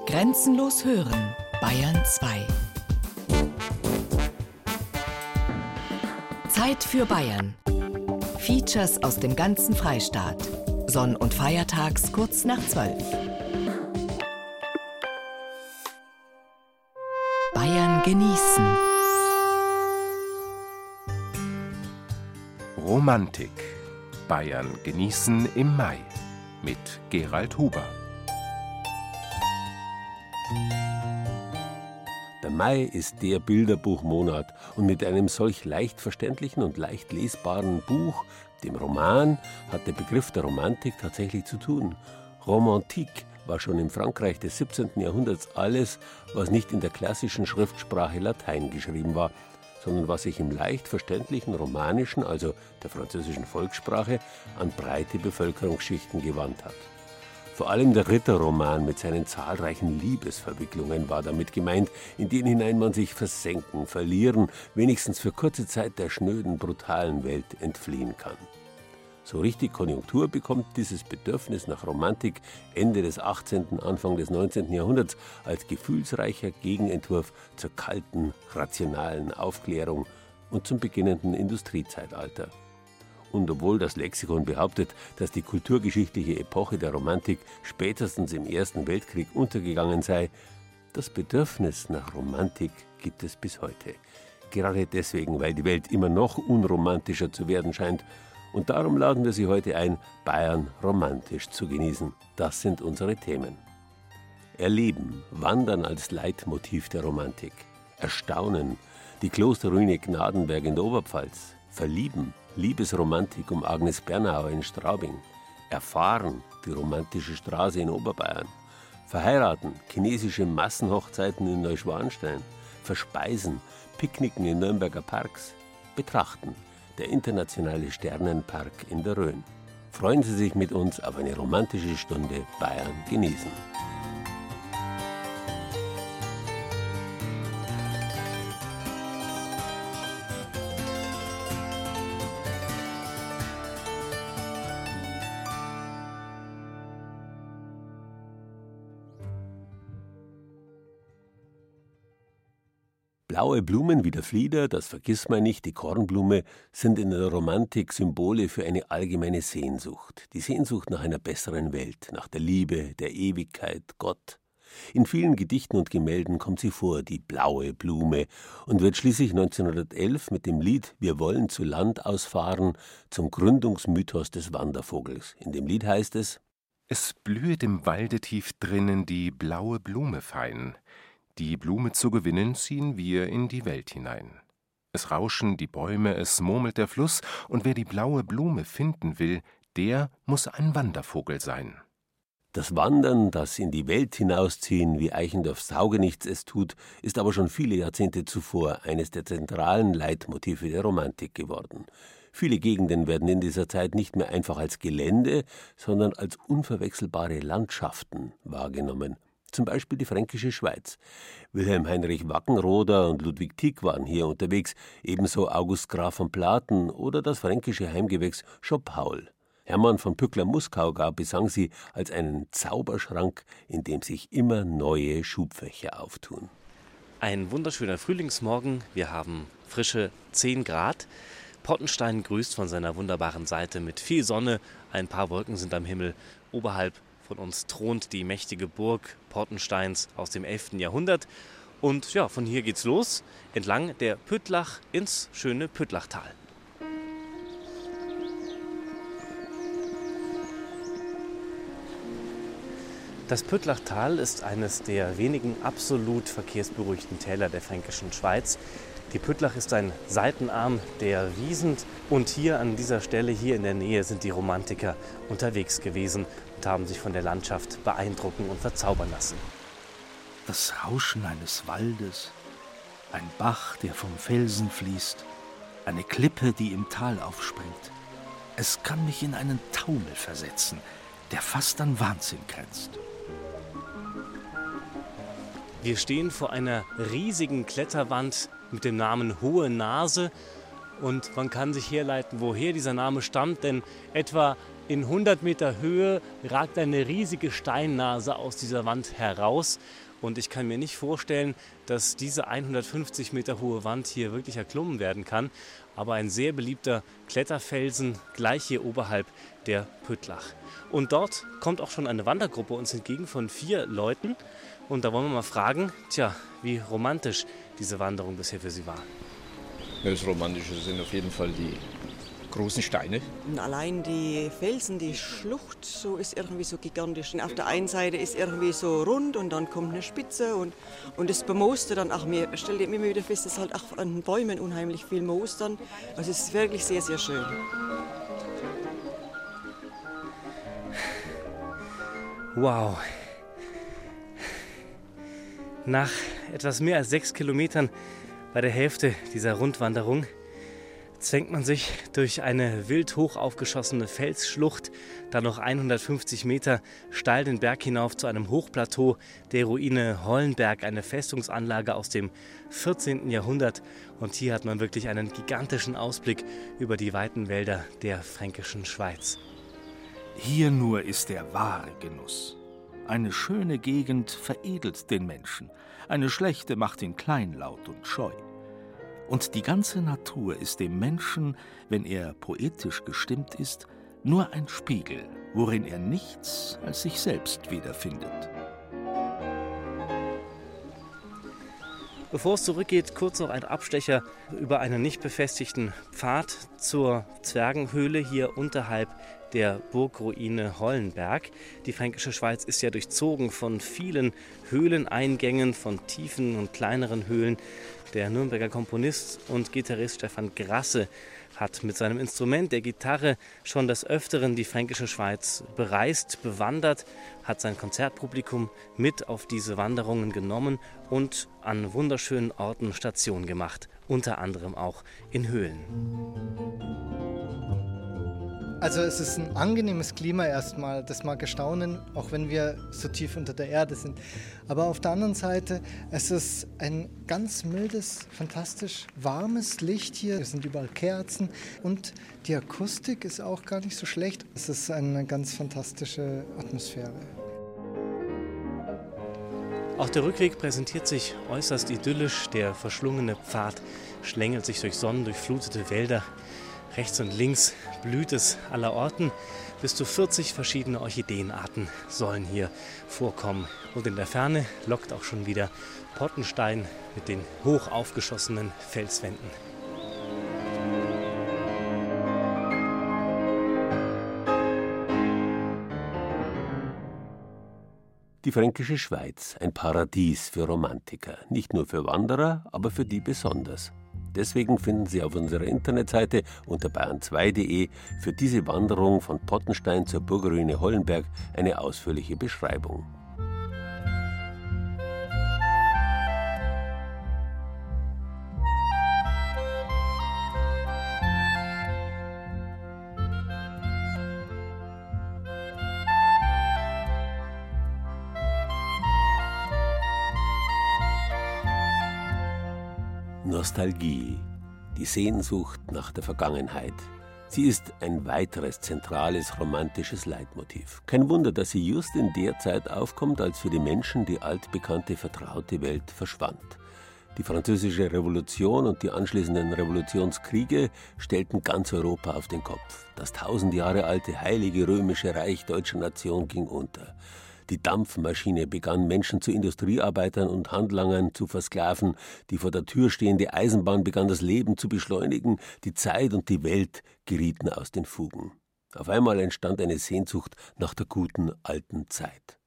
Grenzenlos hören, Bayern 2. Zeit für Bayern. Features aus dem ganzen Freistaat. Sonn- und Feiertags kurz nach 12. Bayern genießen. Romantik. Bayern genießen im Mai mit Gerald Huber. Mai ist der Bilderbuchmonat und mit einem solch leicht verständlichen und leicht lesbaren Buch, dem Roman, hat der Begriff der Romantik tatsächlich zu tun. Romantique war schon im Frankreich des 17. Jahrhunderts alles, was nicht in der klassischen Schriftsprache Latein geschrieben war, sondern was sich im leicht verständlichen Romanischen, also der französischen Volkssprache, an breite Bevölkerungsschichten gewandt hat. Vor allem der Ritterroman mit seinen zahlreichen Liebesverwicklungen war damit gemeint, in denen hinein man sich versenken, verlieren, wenigstens für kurze Zeit der schnöden, brutalen Welt entfliehen kann. So richtig Konjunktur bekommt dieses Bedürfnis nach Romantik Ende des 18., Anfang des 19. Jahrhunderts als gefühlsreicher Gegenentwurf zur kalten, rationalen Aufklärung und zum beginnenden Industriezeitalter. Und obwohl das Lexikon behauptet, dass die kulturgeschichtliche Epoche der Romantik spätestens im Ersten Weltkrieg untergegangen sei, das Bedürfnis nach Romantik gibt es bis heute. Gerade deswegen, weil die Welt immer noch unromantischer zu werden scheint und darum laden wir Sie heute ein, Bayern romantisch zu genießen. Das sind unsere Themen. Erleben, Wandern als Leitmotiv der Romantik. Erstaunen, die Klosterruine Gnadenberg in der Oberpfalz. Verlieben, Liebesromantik um Agnes Bernauer in Straubing. Erfahren, die romantische Straße in Oberbayern. Verheiraten, chinesische Massenhochzeiten in Neuschwanstein. Verspeisen, Picknicken in Nürnberger Parks. Betrachten, der internationale Sternenpark in der Rhön. Freuen Sie sich mit uns auf eine romantische Stunde Bayern genießen. Blaue Blumen wie der Flieder, das Vergissmeinnicht, die Kornblume sind in der Romantik Symbole für eine allgemeine Sehnsucht. Die Sehnsucht nach einer besseren Welt, nach der Liebe, der Ewigkeit, Gott. In vielen Gedichten und Gemälden kommt sie vor, die blaue Blume, und wird schließlich 1911 mit dem Lied Wir wollen zu Land ausfahren zum Gründungsmythos des Wandervogels. In dem Lied heißt es Es blühet im Walde tief drinnen die blaue Blume fein. Die Blume zu gewinnen, ziehen wir in die Welt hinein. Es rauschen die Bäume, es murmelt der Fluss, und wer die blaue Blume finden will, der muss ein Wandervogel sein. Das Wandern, das in die Welt hinausziehen, wie Eichendorffs Taugenichts es tut, ist aber schon viele Jahrzehnte zuvor eines der zentralen Leitmotive der Romantik geworden. Viele Gegenden werden in dieser Zeit nicht mehr einfach als Gelände, sondern als unverwechselbare Landschaften wahrgenommen zum Beispiel die Fränkische Schweiz. Wilhelm Heinrich Wackenroder und Ludwig Tieck waren hier unterwegs, ebenso August Graf von Platen oder das fränkische Heimgewächs Schopaul. Hermann von Pückler-Muskau gar besang sie als einen Zauberschrank, in dem sich immer neue Schubfächer auftun. Ein wunderschöner Frühlingsmorgen. Wir haben frische 10 Grad. Pottenstein grüßt von seiner wunderbaren Seite mit viel Sonne. Ein paar Wolken sind am Himmel. Oberhalb von uns thront die mächtige Burg Portensteins aus dem 11. Jahrhundert. Und ja, von hier geht's los, entlang der Püttlach ins schöne Püttlachtal. Das Püttlachtal ist eines der wenigen absolut verkehrsberuhigten Täler der fränkischen Schweiz. Die Püttlach ist ein Seitenarm der Wiesent und hier an dieser Stelle, hier in der Nähe, sind die Romantiker unterwegs gewesen und haben sich von der Landschaft beeindrucken und verzaubern lassen. Das Rauschen eines Waldes, ein Bach, der vom Felsen fließt, eine Klippe, die im Tal aufspringt. Es kann mich in einen Taumel versetzen, der fast an Wahnsinn grenzt. Wir stehen vor einer riesigen Kletterwand mit dem Namen Hohe Nase und man kann sich herleiten, woher dieser Name stammt, denn etwa In 100 Meter Höhe ragt eine riesige Steinnase aus dieser Wand heraus. Und ich kann mir nicht vorstellen, dass diese 150 Meter hohe Wand hier wirklich erklommen werden kann. Aber ein sehr beliebter Kletterfelsen gleich hier oberhalb der Püttlach. Und dort kommt auch schon eine Wandergruppe uns entgegen von vier Leuten. Und da wollen wir mal fragen, tja, wie romantisch diese Wanderung bisher für Sie war. Das Romantische sind auf jeden Fall die großen Steine. Und allein die Felsen, die Schlucht, so ist irgendwie so gigantisch. Und auf der einen Seite ist irgendwie so rund und dann kommt eine Spitze und, und das Bemooste dann, ach, mir stellt immer wieder fest, dass halt auch an Bäumen unheimlich viel Moos dann. Also es ist wirklich sehr, sehr schön. Wow. Nach etwas mehr als sechs Kilometern bei der Hälfte dieser Rundwanderung zwängt man sich durch eine wild hoch aufgeschossene Felsschlucht, dann noch 150 Meter steil den Berg hinauf zu einem Hochplateau der Ruine Hollenberg, eine Festungsanlage aus dem 14. Jahrhundert. Und hier hat man wirklich einen gigantischen Ausblick über die weiten Wälder der fränkischen Schweiz. Hier nur ist der wahre Genuss. Eine schöne Gegend veredelt den Menschen, eine schlechte macht ihn kleinlaut und scheu. Und die ganze Natur ist dem Menschen, wenn er poetisch gestimmt ist, nur ein Spiegel, worin er nichts als sich selbst wiederfindet. Bevor es zurückgeht, kurz noch ein Abstecher über einen nicht befestigten Pfad zur Zwergenhöhle hier unterhalb der Burgruine Hollenberg. Die fränkische Schweiz ist ja durchzogen von vielen Höhleneingängen, von tiefen und kleineren Höhlen. Der Nürnberger Komponist und Gitarrist Stefan Grasse hat mit seinem Instrument der Gitarre schon des Öfteren die fränkische Schweiz bereist, bewandert, hat sein Konzertpublikum mit auf diese Wanderungen genommen und an wunderschönen Orten Station gemacht, unter anderem auch in Höhlen. Also es ist ein angenehmes Klima erstmal, das mag erstaunen, auch wenn wir so tief unter der Erde sind. Aber auf der anderen Seite, es ist ein ganz mildes, fantastisch warmes Licht hier. Es sind überall Kerzen und die Akustik ist auch gar nicht so schlecht. Es ist eine ganz fantastische Atmosphäre. Auch der Rückweg präsentiert sich äußerst idyllisch. Der verschlungene Pfad schlängelt sich durch sonnendurchflutete Wälder Rechts und links blüht es aller Orten. Bis zu 40 verschiedene Orchideenarten sollen hier vorkommen. Und in der Ferne lockt auch schon wieder Pottenstein mit den hoch aufgeschossenen Felswänden. Die fränkische Schweiz, ein Paradies für Romantiker, nicht nur für Wanderer, aber für die besonders. Deswegen finden Sie auf unserer Internetseite unter bayern2.de für diese Wanderung von Pottenstein zur Burgruine Hollenberg eine ausführliche Beschreibung. Nostalgie, die Sehnsucht nach der Vergangenheit. Sie ist ein weiteres zentrales romantisches Leitmotiv. Kein Wunder, dass sie just in der Zeit aufkommt, als für die Menschen die altbekannte, vertraute Welt verschwand. Die französische Revolution und die anschließenden Revolutionskriege stellten ganz Europa auf den Kopf. Das tausend Jahre alte heilige römische Reich deutscher Nation ging unter. Die Dampfmaschine begann Menschen zu Industriearbeitern und Handlangern zu versklaven, die vor der Tür stehende Eisenbahn begann das Leben zu beschleunigen, die Zeit und die Welt gerieten aus den Fugen. Auf einmal entstand eine Sehnsucht nach der guten alten Zeit.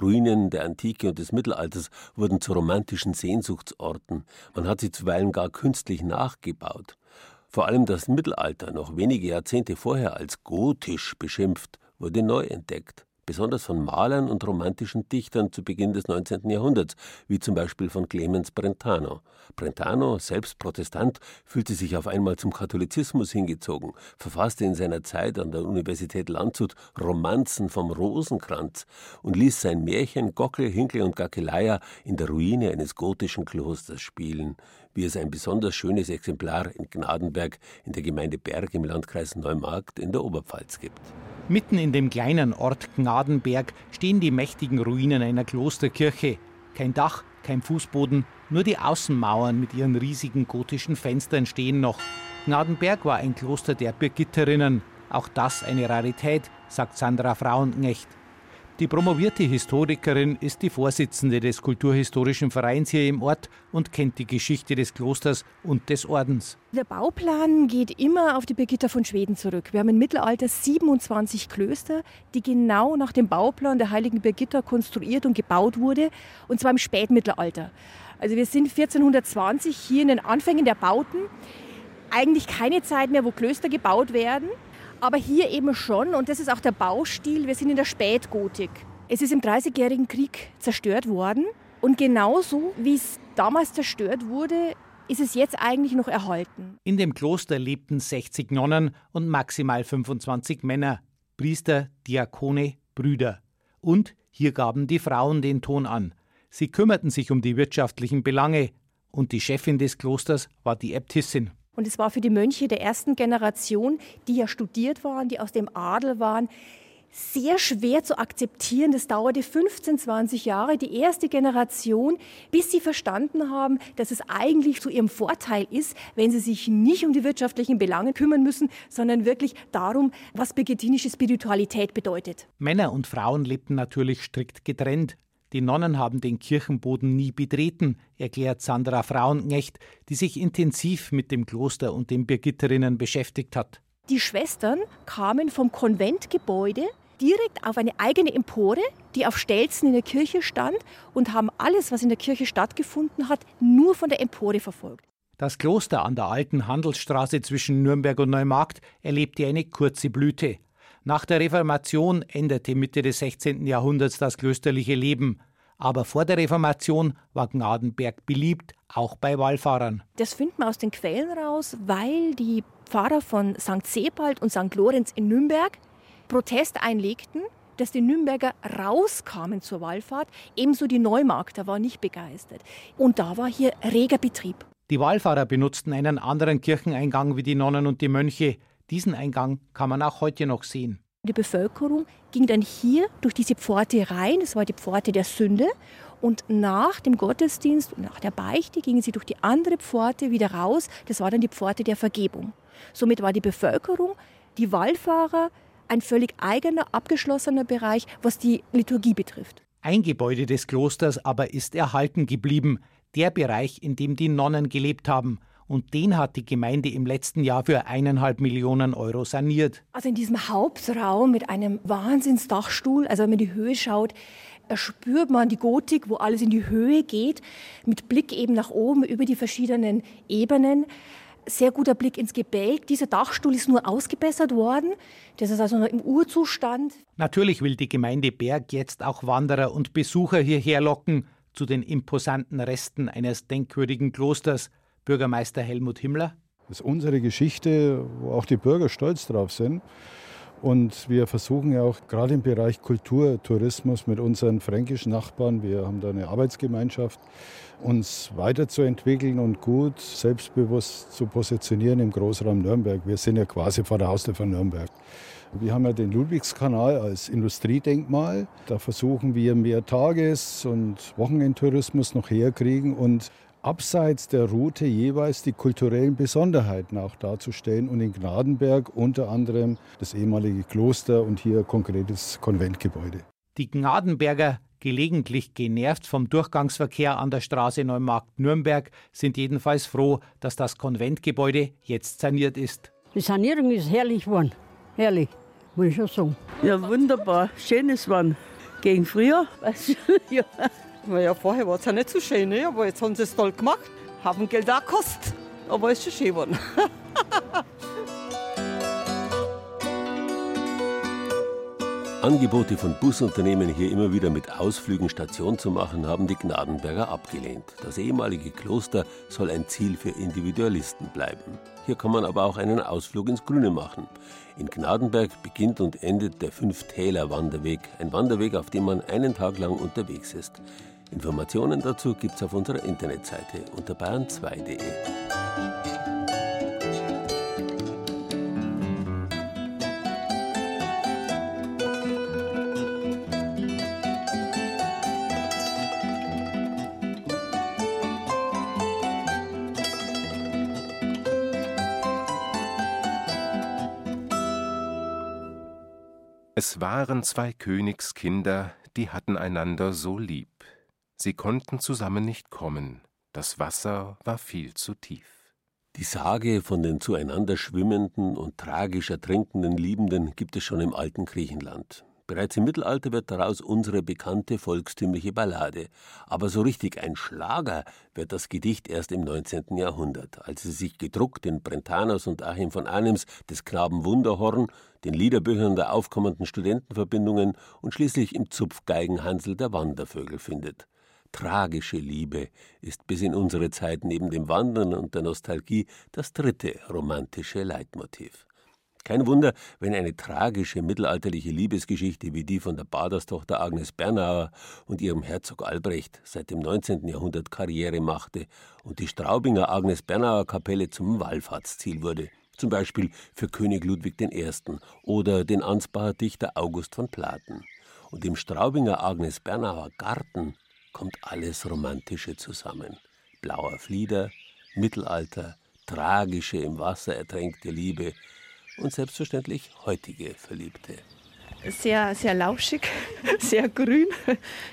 Ruinen der Antike und des Mittelalters wurden zu romantischen Sehnsuchtsorten. Man hat sie zuweilen gar künstlich nachgebaut. Vor allem das Mittelalter, noch wenige Jahrzehnte vorher als gotisch beschimpft, wurde neu entdeckt besonders von Malern und romantischen Dichtern zu Beginn des 19. Jahrhunderts, wie zum Beispiel von Clemens Brentano. Brentano, selbst Protestant, fühlte sich auf einmal zum Katholizismus hingezogen, verfasste in seiner Zeit an der Universität Landshut Romanzen vom Rosenkranz und ließ sein Märchen Gockel, Hinkel und Gackeleia in der Ruine eines gotischen Klosters spielen, wie es ein besonders schönes Exemplar in Gnadenberg in der Gemeinde Berg im Landkreis Neumarkt in der Oberpfalz gibt. Mitten in dem kleinen Ort Gnadenberg stehen die mächtigen Ruinen einer Klosterkirche. Kein Dach, kein Fußboden, nur die Außenmauern mit ihren riesigen gotischen Fenstern stehen noch. Gnadenberg war ein Kloster der Birgitterinnen. Auch das eine Rarität, sagt Sandra Frauenknecht. Die promovierte Historikerin ist die Vorsitzende des Kulturhistorischen Vereins hier im Ort und kennt die Geschichte des Klosters und des Ordens. Der Bauplan geht immer auf die Birgitta von Schweden zurück. Wir haben im Mittelalter 27 Klöster, die genau nach dem Bauplan der heiligen Birgitta konstruiert und gebaut wurde, und zwar im Spätmittelalter. Also wir sind 1420 hier in den Anfängen der Bauten. Eigentlich keine Zeit mehr, wo Klöster gebaut werden. Aber hier eben schon, und das ist auch der Baustil, wir sind in der Spätgotik. Es ist im Dreißigjährigen Krieg zerstört worden und genauso wie es damals zerstört wurde, ist es jetzt eigentlich noch erhalten. In dem Kloster lebten 60 Nonnen und maximal 25 Männer, Priester, Diakone, Brüder. Und hier gaben die Frauen den Ton an. Sie kümmerten sich um die wirtschaftlichen Belange und die Chefin des Klosters war die Äbtissin. Und es war für die Mönche der ersten Generation, die ja studiert waren, die aus dem Adel waren, sehr schwer zu akzeptieren. Das dauerte 15, 20 Jahre, die erste Generation, bis sie verstanden haben, dass es eigentlich zu ihrem Vorteil ist, wenn sie sich nicht um die wirtschaftlichen Belange kümmern müssen, sondern wirklich darum, was begetinische Spiritualität bedeutet. Männer und Frauen lebten natürlich strikt getrennt. Die Nonnen haben den Kirchenboden nie betreten, erklärt Sandra Frauenknecht, die sich intensiv mit dem Kloster und den Birgitterinnen beschäftigt hat. Die Schwestern kamen vom Konventgebäude direkt auf eine eigene Empore, die auf Stelzen in der Kirche stand und haben alles, was in der Kirche stattgefunden hat, nur von der Empore verfolgt. Das Kloster an der alten Handelsstraße zwischen Nürnberg und Neumarkt erlebte eine kurze Blüte. Nach der Reformation endete Mitte des 16. Jahrhunderts das klösterliche Leben. Aber vor der Reformation war Gnadenberg beliebt, auch bei Wallfahrern. Das finden wir aus den Quellen raus, weil die Pfarrer von St. Sebald und St. Lorenz in Nürnberg Protest einlegten, dass die Nürnberger rauskamen zur Wallfahrt. Ebenso die Neumarkter waren nicht begeistert. Und da war hier reger Betrieb. Die Wallfahrer benutzten einen anderen Kircheneingang wie die Nonnen und die Mönche. Diesen Eingang kann man auch heute noch sehen. Die Bevölkerung ging dann hier durch diese Pforte rein, das war die Pforte der Sünde. Und nach dem Gottesdienst und nach der Beichte gingen sie durch die andere Pforte wieder raus, das war dann die Pforte der Vergebung. Somit war die Bevölkerung, die Wallfahrer, ein völlig eigener, abgeschlossener Bereich, was die Liturgie betrifft. Ein Gebäude des Klosters aber ist erhalten geblieben, der Bereich, in dem die Nonnen gelebt haben und den hat die Gemeinde im letzten Jahr für eineinhalb Millionen Euro saniert. Also in diesem Hauptraum mit einem Wahnsinnsdachstuhl, also wenn man die Höhe schaut, spürt man die Gotik, wo alles in die Höhe geht, mit Blick eben nach oben über die verschiedenen Ebenen. Sehr guter Blick ins Gebälk. Dieser Dachstuhl ist nur ausgebessert worden. Das ist also noch im Urzustand. Natürlich will die Gemeinde Berg jetzt auch Wanderer und Besucher hierher locken zu den imposanten Resten eines denkwürdigen Klosters. Bürgermeister Helmut Himmler. Das ist unsere Geschichte, wo auch die Bürger stolz drauf sind. Und wir versuchen ja auch gerade im Bereich Kulturtourismus mit unseren fränkischen Nachbarn, wir haben da eine Arbeitsgemeinschaft, uns weiterzuentwickeln und gut selbstbewusst zu positionieren im Großraum Nürnberg. Wir sind ja quasi vor der Haustür von Nürnberg. Wir haben ja den Ludwigskanal als Industriedenkmal. Da versuchen wir mehr Tages- und Wochenendtourismus noch herkriegen und abseits der Route jeweils die kulturellen Besonderheiten auch darzustellen und in Gnadenberg unter anderem das ehemalige Kloster und hier konkretes Konventgebäude. Die Gnadenberger, gelegentlich genervt vom Durchgangsverkehr an der Straße Neumarkt-Nürnberg, sind jedenfalls froh, dass das Konventgebäude jetzt saniert ist. Die Sanierung ist herrlich geworden. Herrlich, muss ich schon sagen. Ja, wunderbar. Schönes Wann. Gegen früher. ja. Naja, vorher war es ja nicht so schön, ne? aber jetzt haben sie es toll gemacht. Haben Geld auch gekostet, aber es ist schon schön geworden. Angebote von Busunternehmen hier immer wieder mit Ausflügen Station zu machen, haben die Gnadenberger abgelehnt. Das ehemalige Kloster soll ein Ziel für Individualisten bleiben. Hier kann man aber auch einen Ausflug ins Grüne machen. In Gnadenberg beginnt und endet der Fünftäler-Wanderweg, ein Wanderweg, auf dem man einen Tag lang unterwegs ist. Informationen dazu gibt's auf unserer Internetseite unter bayern2.de. Es waren zwei Königskinder, die hatten einander so lieb. Sie konnten zusammen nicht kommen, das Wasser war viel zu tief. Die Sage von den zueinander schwimmenden und tragisch ertrinkenden Liebenden gibt es schon im alten Griechenland. Bereits im Mittelalter wird daraus unsere bekannte volkstümliche Ballade. Aber so richtig ein Schlager wird das Gedicht erst im 19. Jahrhundert, als es sich gedruckt in Brentanos und Achim von Arnims des Knaben Wunderhorn, den Liederbüchern der aufkommenden Studentenverbindungen und schließlich im Zupfgeigenhansel der Wandervögel findet. Tragische Liebe ist bis in unsere Zeit neben dem Wandern und der Nostalgie das dritte romantische Leitmotiv. Kein Wunder, wenn eine tragische mittelalterliche Liebesgeschichte wie die von der Baderstochter Agnes Bernauer und ihrem Herzog Albrecht seit dem 19. Jahrhundert Karriere machte und die Straubinger Agnes Bernauer Kapelle zum Wallfahrtsziel wurde, zum Beispiel für König Ludwig I. oder den Ansbacher Dichter August von Platen. Und im Straubinger Agnes Bernauer Garten kommt alles Romantische zusammen. Blauer Flieder, Mittelalter, tragische im Wasser ertränkte Liebe und selbstverständlich heutige Verliebte. Sehr, sehr lauschig, sehr grün.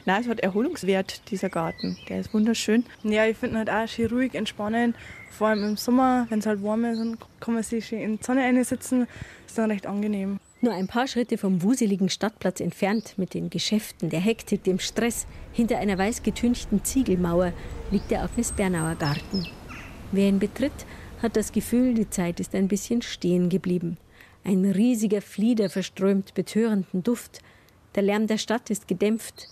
Nein, es hat Erholungswert, dieser Garten. Der ist wunderschön. Ja, ich finde halt auch schön ruhig, entspannend. Vor allem im Sommer, wenn es halt warm ist, dann kann man sich schön in die Sonne einsitzen. Ist dann recht angenehm. Nur ein paar Schritte vom wuseligen Stadtplatz entfernt, mit den Geschäften, der Hektik, dem Stress, hinter einer weiß getünchten Ziegelmauer, liegt der Agnes Bernauer Garten. Wer ihn betritt, hat das Gefühl, die Zeit ist ein bisschen stehen geblieben. Ein riesiger Flieder verströmt betörenden Duft. Der Lärm der Stadt ist gedämpft.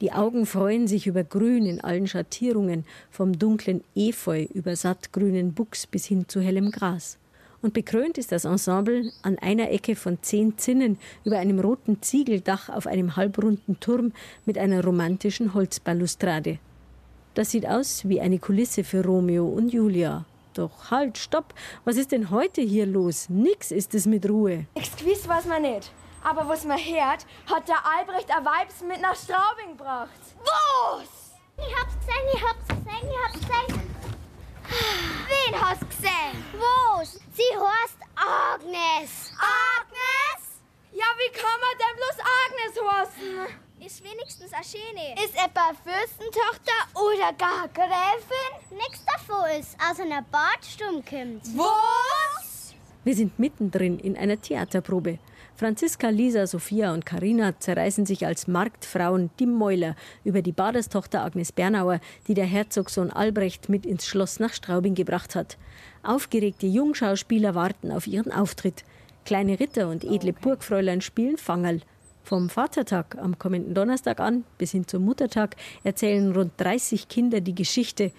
Die Augen freuen sich über Grün in allen Schattierungen, vom dunklen Efeu über sattgrünen Buchs bis hin zu hellem Gras und bekrönt ist das Ensemble an einer Ecke von zehn Zinnen über einem roten Ziegeldach auf einem halbrunden Turm mit einer romantischen Holzbalustrade. Das sieht aus wie eine Kulisse für Romeo und Julia. Doch halt, stopp! Was ist denn heute hier los? Nix ist es mit Ruhe. Exquis weiß man nicht. Aber was man hört, hat der Albrecht ein Weibs mit nach Straubing gebracht. Was? Ich hab's gesehen, ich hab's gesehen, ich hab's gesehen. Wen hast du gesehen? Was? Sie heißt Agnes. Agnes? Ja, wie kann man denn bloß Agnes heißen? Ist wenigstens eine schöne. Ist etwa Fürstentochter oder gar Gräfin? Nix davon ist aus einer Bartsturm kommt. Was? Wir sind mittendrin in einer Theaterprobe. Franziska, Lisa, Sophia und Karina zerreißen sich als Marktfrauen die Mäuler über die Baderstochter Agnes Bernauer, die der Herzogssohn Albrecht mit ins Schloss nach Straubing gebracht hat. Aufgeregte Jungschauspieler warten auf ihren Auftritt. Kleine Ritter und edle Burgfräulein spielen Fangerl. Vom Vatertag am kommenden Donnerstag an bis hin zum Muttertag erzählen rund 30 Kinder die Geschichte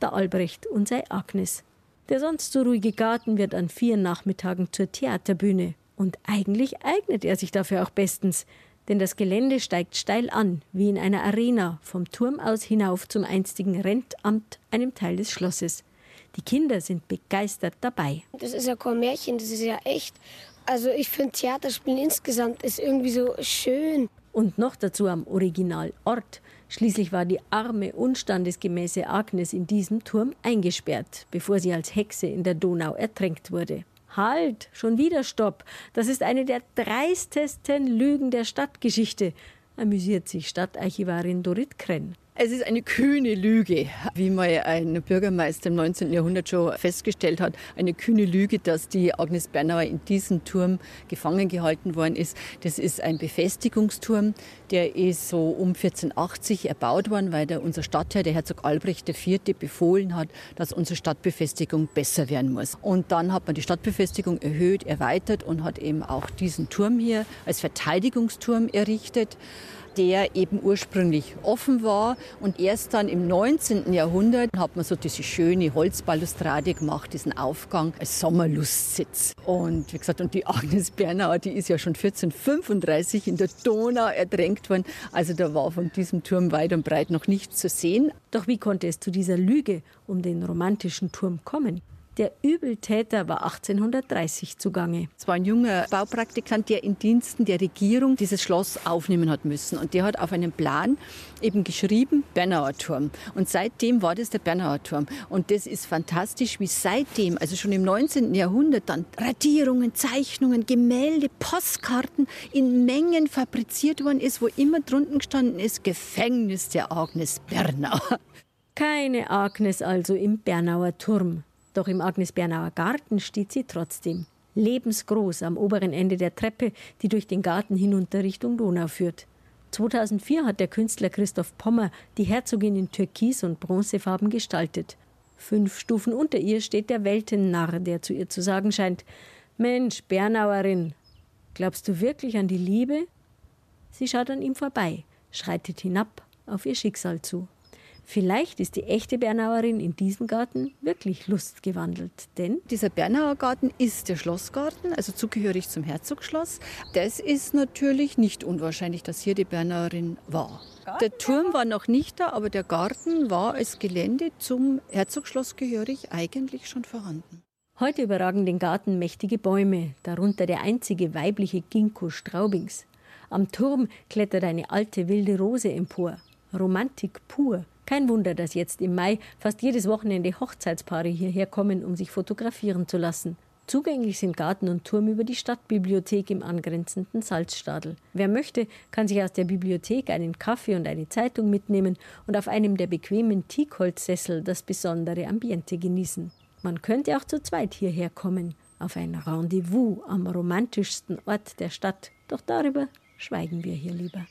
der Albrecht und sei Agnes. Der sonst so ruhige Garten wird an vier Nachmittagen zur Theaterbühne und eigentlich eignet er sich dafür auch bestens, denn das Gelände steigt steil an, wie in einer Arena, vom Turm aus hinauf zum einstigen Rentamt, einem Teil des Schlosses. Die Kinder sind begeistert dabei. Das ist ja kein Märchen, das ist ja echt. Also ich finde Theaterspielen insgesamt ist irgendwie so schön. Und noch dazu am Originalort. Schließlich war die arme, unstandesgemäße Agnes in diesem Turm eingesperrt, bevor sie als Hexe in der Donau ertränkt wurde. Halt, schon wieder Stopp. Das ist eine der dreistesten Lügen der Stadtgeschichte, amüsiert sich Stadtarchivarin Dorit Krenn. Es ist eine kühne Lüge, wie mal ein Bürgermeister im 19. Jahrhundert schon festgestellt hat. Eine kühne Lüge, dass die Agnes Bernauer in diesem Turm gefangen gehalten worden ist. Das ist ein Befestigungsturm. Der ist so um 1480 erbaut worden, weil der, unser Stadtherr, der Herzog Albrecht IV., befohlen hat, dass unsere Stadtbefestigung besser werden muss. Und dann hat man die Stadtbefestigung erhöht, erweitert und hat eben auch diesen Turm hier als Verteidigungsturm errichtet der eben ursprünglich offen war. Und erst dann im 19. Jahrhundert hat man so diese schöne Holzbalustrade gemacht, diesen Aufgang als Sommerlustsitz. Und wie gesagt, und die Agnes Bernauer, die ist ja schon 1435 in der Donau ertränkt worden. Also da war von diesem Turm weit und breit noch nichts zu sehen. Doch wie konnte es zu dieser Lüge um den romantischen Turm kommen? Der Übeltäter war 1830 zugange. Es war ein junger Baupraktikant, der in Diensten der Regierung dieses Schloss aufnehmen hat müssen. Und der hat auf einem Plan eben geschrieben, Bernauer Turm. Und seitdem war das der Bernauer Turm. Und das ist fantastisch, wie seitdem, also schon im 19. Jahrhundert, dann Radierungen, Zeichnungen, Gemälde, Postkarten in Mengen fabriziert worden ist, wo immer drunten gestanden ist, Gefängnis der Agnes Bernauer. Keine Agnes also im Bernauer Turm. Doch im Agnes-Bernauer Garten steht sie trotzdem. Lebensgroß am oberen Ende der Treppe, die durch den Garten hinunter Richtung Donau führt. 2004 hat der Künstler Christoph Pommer die Herzogin in Türkis- und Bronzefarben gestaltet. Fünf Stufen unter ihr steht der Weltennarr, der zu ihr zu sagen scheint: Mensch, Bernauerin, glaubst du wirklich an die Liebe? Sie schaut an ihm vorbei, schreitet hinab auf ihr Schicksal zu. Vielleicht ist die echte Bernauerin in diesem Garten wirklich lustgewandelt, denn dieser Bernauer Garten ist der Schlossgarten, also zugehörig zum Herzogsschloss. Das ist natürlich nicht unwahrscheinlich, dass hier die Bernauerin war. Der Turm war noch nicht da, aber der Garten war als Gelände zum Herzogsschloss gehörig eigentlich schon vorhanden. Heute überragen den Garten mächtige Bäume, darunter der einzige weibliche Ginkgo straubings. Am Turm klettert eine alte wilde Rose empor. Romantik pur. Kein Wunder, dass jetzt im Mai fast jedes Wochenende Hochzeitspaare hierher kommen, um sich fotografieren zu lassen. Zugänglich sind Garten und Turm über die Stadtbibliothek im angrenzenden Salzstadel. Wer möchte, kann sich aus der Bibliothek einen Kaffee und eine Zeitung mitnehmen und auf einem der bequemen Teakholzsessel das besondere Ambiente genießen. Man könnte auch zu zweit hierher kommen, auf ein Rendezvous am romantischsten Ort der Stadt. Doch darüber schweigen wir hier lieber.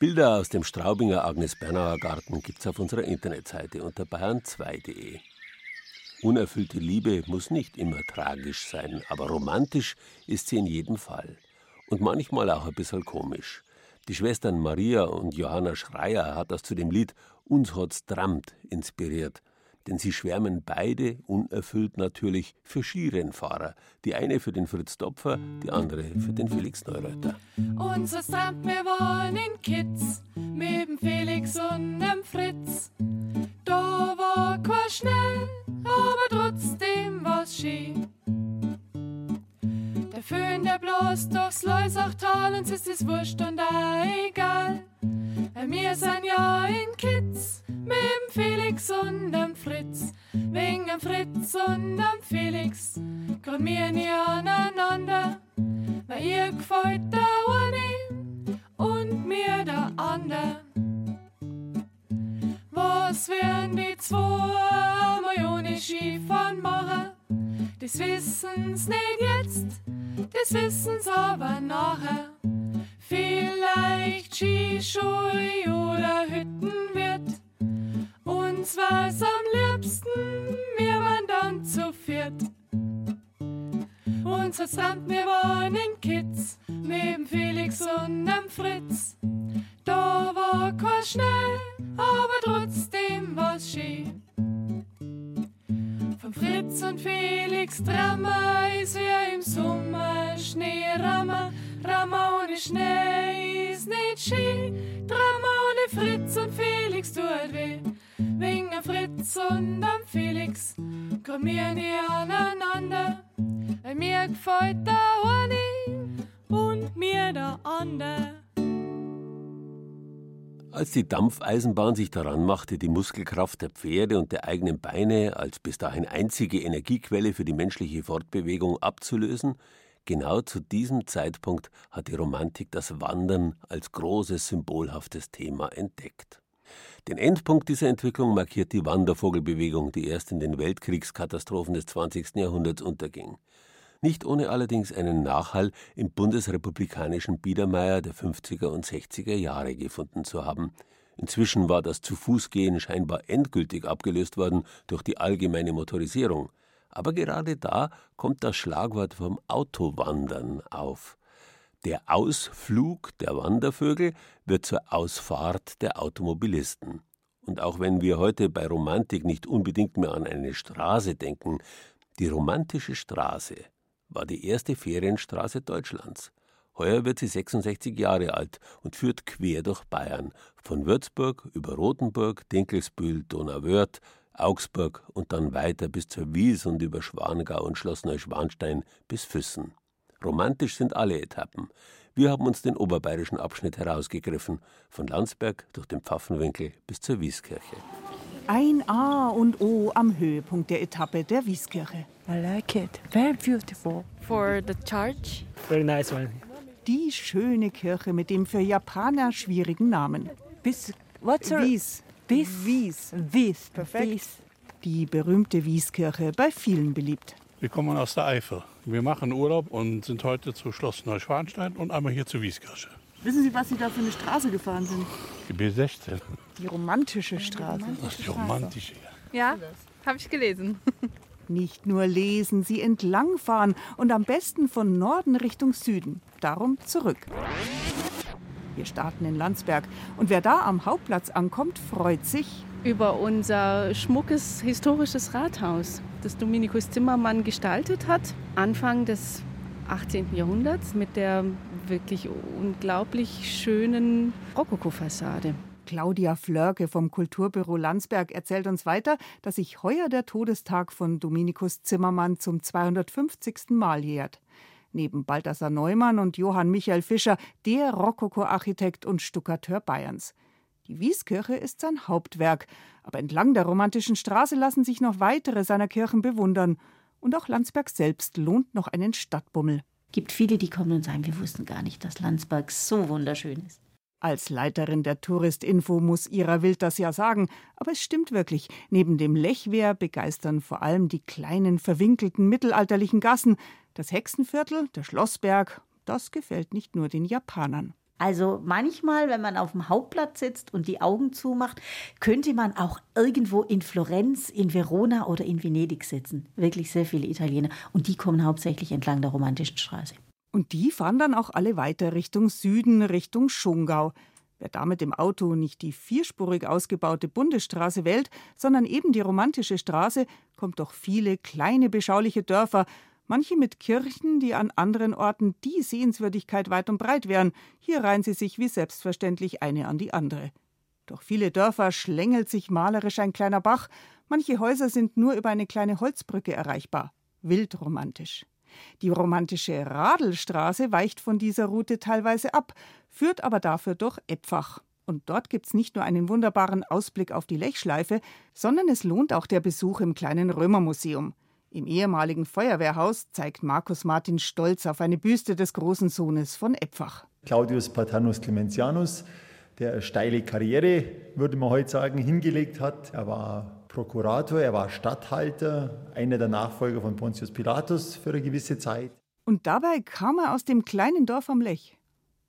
Bilder aus dem Straubinger Agnes Bernauer Garten gibt's auf unserer Internetseite unter bayern2.de. Unerfüllte Liebe muss nicht immer tragisch sein, aber romantisch ist sie in jedem Fall. Und manchmal auch ein bisschen komisch. Die Schwestern Maria und Johanna Schreier hat das zu dem Lied Uns hat's drammt inspiriert denn sie schwärmen beide, unerfüllt natürlich, für Skirennfahrer. Die eine für den Fritz Dopfer, die andere für den Felix Neureuter. Unser Strand, wir waren in Kitz, mit dem Felix und dem Fritz. Da war kein schnell, aber trotzdem war's schön. Föhn, der bloß durchs Leusachtal, uns ist es wurscht und egal. Wir sind ja in Kitz, mit dem Felix und dem Fritz. Wegen dem Fritz und dem Felix kommen wir nie aneinander, weil ihr gefällt der eine und mir der andere. Was werden die zwei Millionen Skifahren machen? Das wissen's nicht jetzt, das wissen's aber nachher. Vielleicht Skischuhe oder Hüttenwirt. Uns war's am liebsten, wir waren dann zu viert. Unser Strand, wir waren in Kitz, neben Felix und dem Fritz. Da war kein Schnee, aber trotzdem war's schön. Fritz und Felix Drama ist wie im Sommer Schneerammer. Drama ohne Schnee ist nicht schön. Drama ohne Fritz und Felix tut weh. Wegen Fritz und am Felix kommen wir nie aneinander. Weil mir gefällt der eine und mir der andere. Als die Dampfeisenbahn sich daran machte, die Muskelkraft der Pferde und der eigenen Beine als bis dahin einzige Energiequelle für die menschliche Fortbewegung abzulösen, genau zu diesem Zeitpunkt hat die Romantik das Wandern als großes symbolhaftes Thema entdeckt. Den Endpunkt dieser Entwicklung markiert die Wandervogelbewegung, die erst in den Weltkriegskatastrophen des 20. Jahrhunderts unterging nicht ohne allerdings einen Nachhall im bundesrepublikanischen Biedermeier der 50er und 60er Jahre gefunden zu haben. Inzwischen war das Zu-Fuß-Gehen scheinbar endgültig abgelöst worden durch die allgemeine Motorisierung. Aber gerade da kommt das Schlagwort vom Autowandern auf. Der Ausflug der Wandervögel wird zur Ausfahrt der Automobilisten. Und auch wenn wir heute bei Romantik nicht unbedingt mehr an eine Straße denken, die romantische Straße war die erste Ferienstraße Deutschlands. Heuer wird sie 66 Jahre alt und führt quer durch Bayern, von Würzburg über Rothenburg, Dinkelsbühl, Donauwörth, Augsburg und dann weiter bis zur Wies und über Schwangau und Schloss Neuschwanstein bis Füssen. Romantisch sind alle Etappen. Wir haben uns den oberbayerischen Abschnitt herausgegriffen, von Landsberg durch den Pfaffenwinkel bis zur Wieskirche. Ein A und O am Höhepunkt der Etappe der Wieskirche. I like it. Very beautiful. For the church. Very nice one. Die schöne Kirche mit dem für Japaner schwierigen Namen. Bis What's her? Wies. Wies. Wies. Wies. Perfekt. Wies. Die berühmte Wieskirche, bei vielen beliebt. Wir kommen aus der Eifel. Wir machen Urlaub und sind heute zu Schloss Neuschwanstein und einmal hier zur Wieskirche. Wissen Sie, was Sie da für eine Straße gefahren sind? Die B16. Die romantische Straße. Das ist die romantische. Ja, habe ich gelesen. Nicht nur lesen, sie entlangfahren und am besten von Norden Richtung Süden. Darum zurück. Wir starten in Landsberg und wer da am Hauptplatz ankommt, freut sich Über unser schmuckes historisches Rathaus, das Dominikus Zimmermann gestaltet hat, Anfang des 18. Jahrhunderts mit der wirklich unglaublich schönen Rokoko-Fassade. Claudia Flörke vom Kulturbüro Landsberg erzählt uns weiter, dass sich heuer der Todestag von Dominikus Zimmermann zum 250. Mal jährt. Neben Balthasar Neumann und Johann Michael Fischer der Rokoko-Architekt und Stuckateur Bayerns. Die Wieskirche ist sein Hauptwerk, aber entlang der romantischen Straße lassen sich noch weitere seiner Kirchen bewundern. Und auch Landsberg selbst lohnt noch einen Stadtbummel. gibt viele, die kommen und sagen, wir wussten gar nicht, dass Landsberg so wunderschön ist. Als Leiterin der Touristinfo muss Ira Wild das ja sagen, aber es stimmt wirklich. Neben dem Lechwehr begeistern vor allem die kleinen, verwinkelten mittelalterlichen Gassen. Das Hexenviertel, der Schlossberg, das gefällt nicht nur den Japanern. Also manchmal, wenn man auf dem Hauptplatz sitzt und die Augen zumacht, könnte man auch irgendwo in Florenz, in Verona oder in Venedig sitzen. Wirklich sehr viele Italiener. Und die kommen hauptsächlich entlang der romantischen Straße. Und die fahren dann auch alle weiter Richtung Süden, Richtung Schongau. Wer damit im Auto nicht die vierspurig ausgebaute Bundesstraße wählt, sondern eben die romantische Straße, kommt doch viele kleine beschauliche Dörfer, manche mit Kirchen, die an anderen Orten die Sehenswürdigkeit weit und breit wären. Hier reihen sie sich wie selbstverständlich eine an die andere. Durch viele Dörfer schlängelt sich malerisch ein kleiner Bach, manche Häuser sind nur über eine kleine Holzbrücke erreichbar. Wildromantisch. Die romantische Radelstraße weicht von dieser Route teilweise ab, führt aber dafür durch Epfach. Und dort gibt's nicht nur einen wunderbaren Ausblick auf die Lechschleife, sondern es lohnt auch der Besuch im kleinen Römermuseum. Im ehemaligen Feuerwehrhaus zeigt Markus Martin stolz auf eine Büste des großen Sohnes von Epfach. Claudius Patanus Clementianus, der steile Karriere, würde man heute sagen, hingelegt hat. Er war Prokurator, er war Statthalter, einer der Nachfolger von Pontius Pilatus für eine gewisse Zeit. Und dabei kam er aus dem kleinen Dorf am Lech.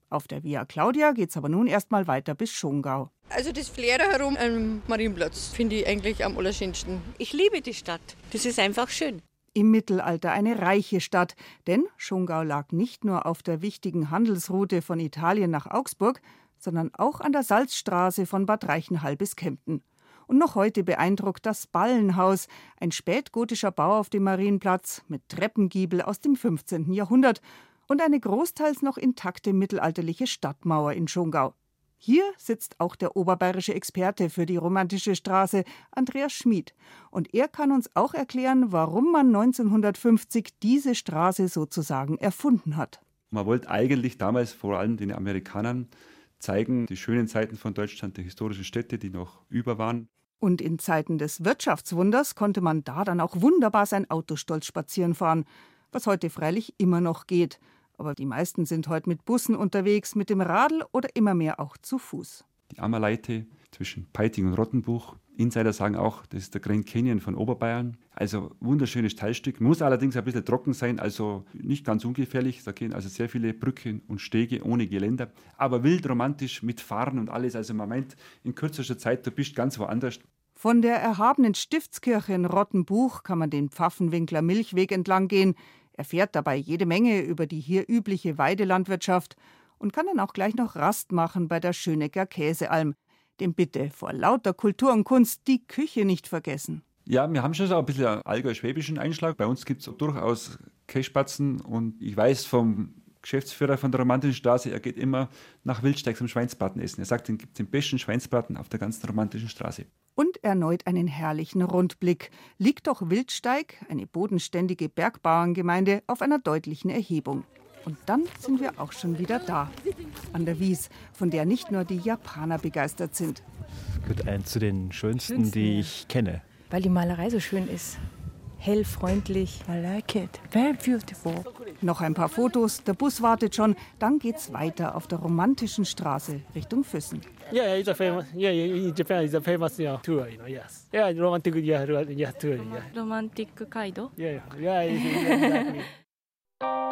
Auf der Via Claudia geht's aber nun erstmal weiter bis Schongau. Also das Flair herum am Marienplatz finde ich eigentlich am allerschönsten. Ich liebe die Stadt. Das ist einfach schön. Im Mittelalter eine reiche Stadt, denn Schongau lag nicht nur auf der wichtigen Handelsroute von Italien nach Augsburg, sondern auch an der Salzstraße von Bad Reichenhall bis Kempten. Und noch heute beeindruckt das Ballenhaus, ein spätgotischer Bau auf dem Marienplatz mit Treppengiebel aus dem 15. Jahrhundert und eine großteils noch intakte mittelalterliche Stadtmauer in Schongau. Hier sitzt auch der oberbayerische Experte für die romantische Straße, Andreas Schmid. Und er kann uns auch erklären, warum man 1950 diese Straße sozusagen erfunden hat. Man wollte eigentlich damals vor allem den Amerikanern zeigen, die schönen Seiten von Deutschland, die historischen Städte, die noch über waren. Und in Zeiten des Wirtschaftswunders konnte man da dann auch wunderbar sein Auto stolz spazieren fahren, was heute freilich immer noch geht. Aber die meisten sind heute mit Bussen unterwegs, mit dem Radl oder immer mehr auch zu Fuß. Die Ammerleite zwischen Peiting und Rottenbuch. Insider sagen auch, das ist der Grand Canyon von Oberbayern. Also wunderschönes Teilstück. Muss allerdings ein bisschen trocken sein, also nicht ganz ungefährlich. Da gehen also sehr viele Brücken und Stege ohne Geländer. Aber wild romantisch mit Fahren und alles. Also man meint, in kürzester Zeit, du bist ganz woanders. Von der erhabenen Stiftskirche in Rottenbuch kann man den Pfaffenwinkler Milchweg entlang gehen, erfährt dabei jede Menge über die hier übliche Weidelandwirtschaft und kann dann auch gleich noch Rast machen bei der Schönecker Käsealm. Dem bitte vor lauter Kultur und Kunst die Küche nicht vergessen. Ja, wir haben schon so ein bisschen allgäu-schwäbischen Einschlag. Bei uns gibt es durchaus Kässpatzen und ich weiß vom Geschäftsführer von der Romantischen Straße, er geht immer nach Wildsteig zum Schweinsbraten essen. Er sagt, es gibt den besten Schweinsbraten auf der ganzen Romantischen Straße. Und erneut einen herrlichen Rundblick. Liegt doch Wildsteig, eine bodenständige Bergbauerngemeinde, auf einer deutlichen Erhebung. Und dann sind wir auch schon wieder da, an der Wies, von der nicht nur die Japaner begeistert sind. Gehört ein zu den schönsten, Schönsten, die ich kenne. Weil die Malerei so schön ist hell, freundlich. I like it. Very beautiful. Noch ein paar Fotos, der Bus wartet schon. Dann geht's weiter auf der romantischen Straße Richtung Füssen. Yeah, yeah, it's a famous. Yeah, in Japan, it's a famous you know, tour. You know, yes. Yeah, romantic, yeah, yeah, tour. Yeah. Romantic Kaido. Yeah, yeah, yeah, exactly.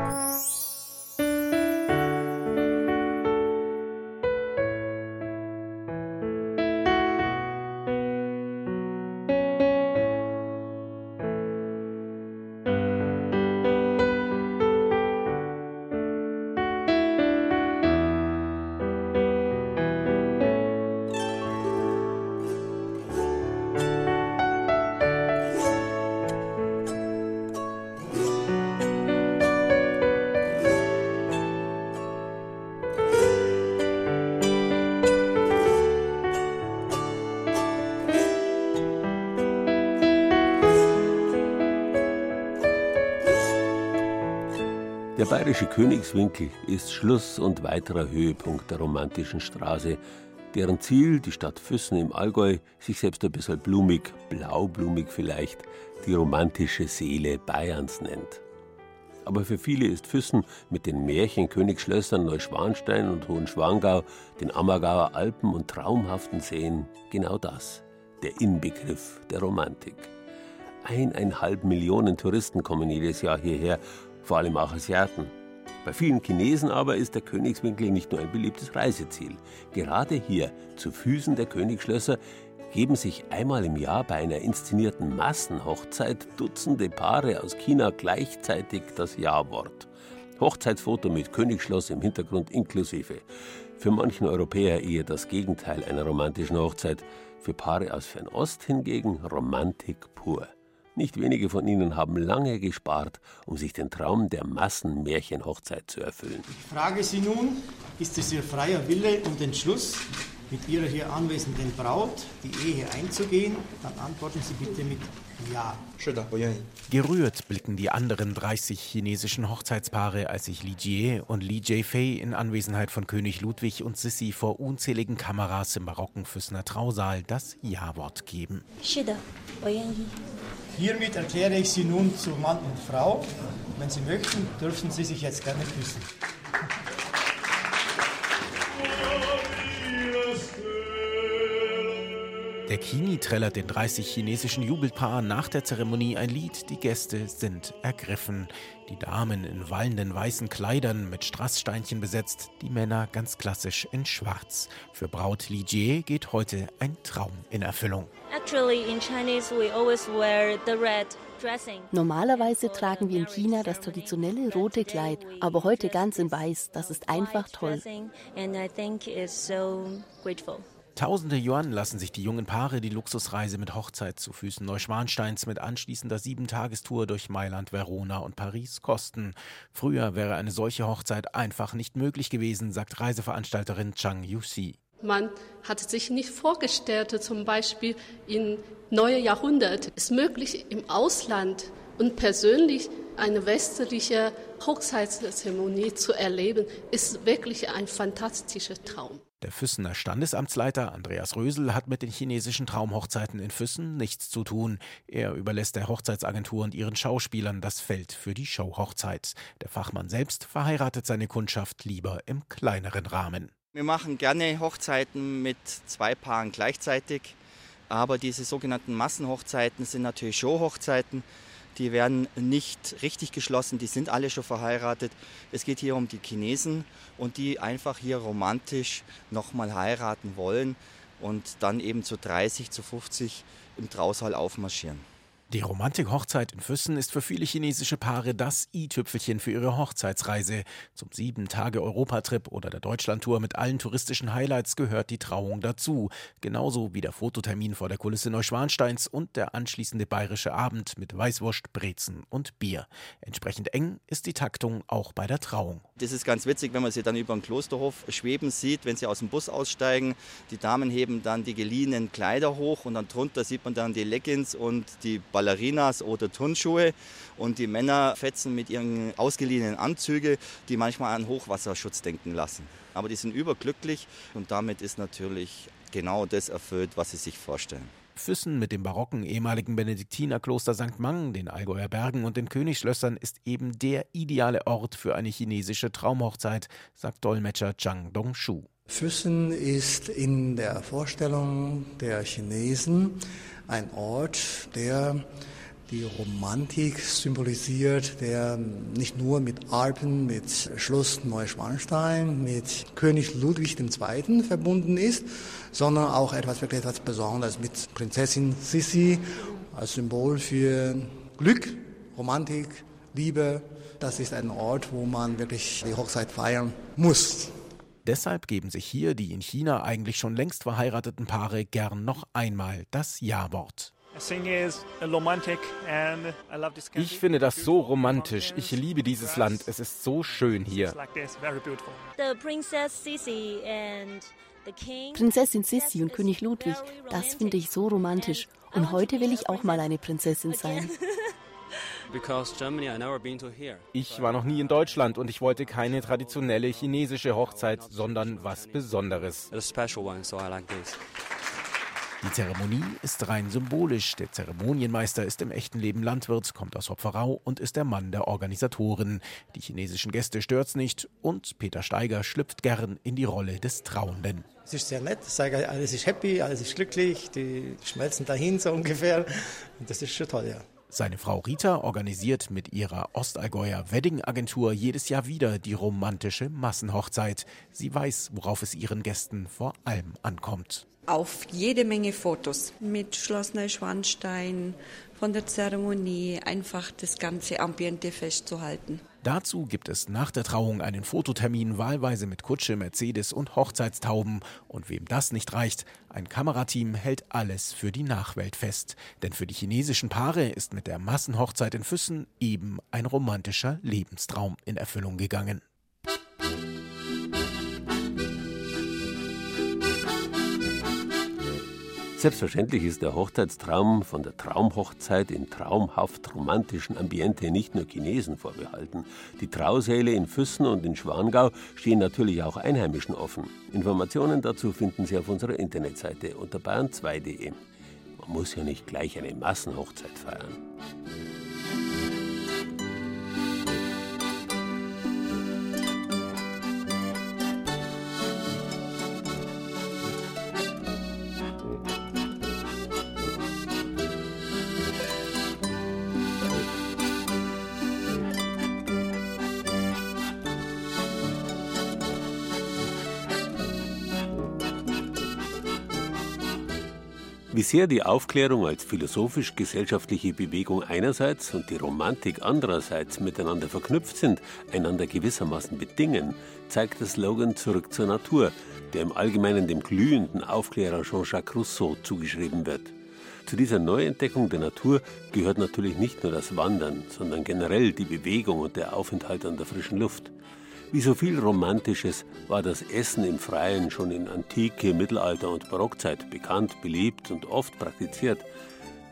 bayerische Königswinkel ist Schluss und weiterer Höhepunkt der romantischen Straße, deren Ziel, die Stadt Füssen im Allgäu, sich selbst ein bisschen blumig, blaublumig vielleicht, die romantische Seele Bayerns nennt. Aber für viele ist Füssen mit den Märchenkönigsschlössern Neuschwanstein und Hohenschwangau, den Ammergauer Alpen und traumhaften Seen genau das, der Inbegriff der Romantik. Eineinhalb Millionen Touristen kommen jedes Jahr hierher vor allem auch Asiaten. Bei vielen Chinesen aber ist der Königswinkel nicht nur ein beliebtes Reiseziel. Gerade hier, zu Füßen der Königsschlösser, geben sich einmal im Jahr bei einer inszenierten Massenhochzeit Dutzende Paare aus China gleichzeitig das Ja-Wort. Hochzeitsfoto mit Königsschloss im Hintergrund inklusive. Für manchen Europäer eher das Gegenteil einer romantischen Hochzeit, für Paare aus Fernost hingegen Romantik pur. Nicht wenige von ihnen haben lange gespart, um sich den Traum der Massenmärchenhochzeit zu erfüllen. Ich frage Sie nun, ist es Ihr freier Wille und Entschluss, mit Ihrer hier anwesenden Braut die Ehe einzugehen? Dann antworten Sie bitte mit. Gerührt blicken die anderen 30 chinesischen Hochzeitspaare, als sich Li Jie und Li Jiefei in Anwesenheit von König Ludwig und Sissi vor unzähligen Kameras im barocken Füssener Trausaal das Ja-Wort geben. Hiermit erkläre ich Sie nun zu Mann und Frau. Wenn Sie möchten, dürfen Sie sich jetzt gerne küssen. Der Kini trällert den 30 chinesischen Jubelpaaren nach der Zeremonie ein Lied. Die Gäste sind ergriffen. Die Damen in wallenden weißen Kleidern mit Strasssteinchen besetzt, die Männer ganz klassisch in Schwarz. Für Braut Li Jie geht heute ein Traum in Erfüllung. Normalerweise tragen wir in China das traditionelle rote Kleid, aber heute ganz in weiß. Das ist einfach toll. Tausende Yuan lassen sich die jungen Paare die Luxusreise mit Hochzeit zu Füßen Neuschwansteins mit anschließender Siebentagestour durch Mailand, Verona und Paris kosten. Früher wäre eine solche Hochzeit einfach nicht möglich gewesen, sagt Reiseveranstalterin Chang Yuxi. Man hat sich nicht vorgestellt, zum Beispiel in neue Jahrhundert ist möglich im Ausland und persönlich eine westliche Hochzeitszeremonie zu erleben, ist wirklich ein fantastischer Traum. Der Füssener Standesamtsleiter Andreas Rösel hat mit den chinesischen Traumhochzeiten in Füssen nichts zu tun. Er überlässt der Hochzeitsagentur und ihren Schauspielern das Feld für die Showhochzeit. Der Fachmann selbst verheiratet seine Kundschaft lieber im kleineren Rahmen. Wir machen gerne Hochzeiten mit zwei Paaren gleichzeitig, aber diese sogenannten Massenhochzeiten sind natürlich Showhochzeiten. Die werden nicht richtig geschlossen, die sind alle schon verheiratet. Es geht hier um die Chinesen und die einfach hier romantisch nochmal heiraten wollen und dann eben zu 30, zu 50 im Trausaal aufmarschieren. Die Romantik-Hochzeit in Füssen ist für viele chinesische Paare das i-Tüpfelchen für ihre Hochzeitsreise. Zum sieben Tage Europatrip oder der Deutschlandtour mit allen touristischen Highlights gehört die Trauung dazu. Genauso wie der Fototermin vor der Kulisse Neuschwansteins und der anschließende bayerische Abend mit Weißwurst, Brezen und Bier. Entsprechend eng ist die Taktung auch bei der Trauung. Das ist ganz witzig, wenn man sie dann über den Klosterhof schweben sieht, wenn sie aus dem Bus aussteigen. Die Damen heben dann die geliehenen Kleider hoch und dann drunter sieht man dann die Leggings und die Ball Ballerinas oder Turnschuhe und die Männer fetzen mit ihren ausgeliehenen Anzügen, die manchmal an Hochwasserschutz denken lassen. Aber die sind überglücklich und damit ist natürlich genau das erfüllt, was sie sich vorstellen. Füssen mit dem barocken ehemaligen Benediktinerkloster St. Mang, den Allgäuer Bergen und den Königsschlössern ist eben der ideale Ort für eine chinesische Traumhochzeit, sagt Dolmetscher Zhang Dongshu. Füssen ist in der Vorstellung der Chinesen ein Ort, der die Romantik symbolisiert, der nicht nur mit Alpen, mit Schloss Neuschwanstein, mit König Ludwig II. verbunden ist, sondern auch etwas wirklich etwas Besonderes mit Prinzessin Sissi als Symbol für Glück, Romantik, Liebe. Das ist ein Ort, wo man wirklich die Hochzeit feiern muss. Deshalb geben sich hier die in China eigentlich schon längst verheirateten Paare gern noch einmal das Ja-Wort. Ich finde das so romantisch. Ich liebe dieses Land. Es ist so schön hier. Prinzessin Sissi und König Ludwig, das finde ich so romantisch. Und heute will ich auch mal eine Prinzessin sein. Ich war noch nie in Deutschland und ich wollte keine traditionelle chinesische Hochzeit, sondern was Besonderes. Die Zeremonie ist rein symbolisch. Der Zeremonienmeister ist im echten Leben Landwirt, kommt aus Hopferau und ist der Mann der Organisatoren. Die chinesischen Gäste stört's nicht und Peter Steiger schlüpft gern in die Rolle des Trauenden. Es ist sehr nett, alles ist happy, alles ist glücklich, die schmelzen dahin so ungefähr. Und das ist schon toll, ja. Seine Frau Rita organisiert mit ihrer Ostallgäuer Wedding-Agentur jedes Jahr wieder die romantische Massenhochzeit. Sie weiß, worauf es ihren Gästen vor allem ankommt. Auf jede Menge Fotos mit Schloss Neuschwanstein, von der Zeremonie, einfach das ganze Ambiente festzuhalten. Dazu gibt es nach der Trauung einen Fototermin, wahlweise mit Kutsche, Mercedes und Hochzeitstauben. Und wem das nicht reicht, ein Kamerateam hält alles für die Nachwelt fest. Denn für die chinesischen Paare ist mit der Massenhochzeit in Füssen eben ein romantischer Lebenstraum in Erfüllung gegangen. Selbstverständlich ist der Hochzeitstraum von der Traumhochzeit in traumhaft romantischen Ambiente nicht nur Chinesen vorbehalten. Die Trausäle in Füssen und in Schwangau stehen natürlich auch Einheimischen offen. Informationen dazu finden Sie auf unserer Internetseite unter bayern2.de. Man muss ja nicht gleich eine Massenhochzeit feiern. Wie sehr die Aufklärung als philosophisch-gesellschaftliche Bewegung einerseits und die Romantik andererseits miteinander verknüpft sind, einander gewissermaßen bedingen, zeigt der Slogan Zurück zur Natur, der im Allgemeinen dem glühenden Aufklärer Jean-Jacques Rousseau zugeschrieben wird. Zu dieser Neuentdeckung der Natur gehört natürlich nicht nur das Wandern, sondern generell die Bewegung und der Aufenthalt an der frischen Luft. Wie so viel Romantisches war das Essen im Freien schon in Antike, Mittelalter und Barockzeit bekannt, beliebt und oft praktiziert.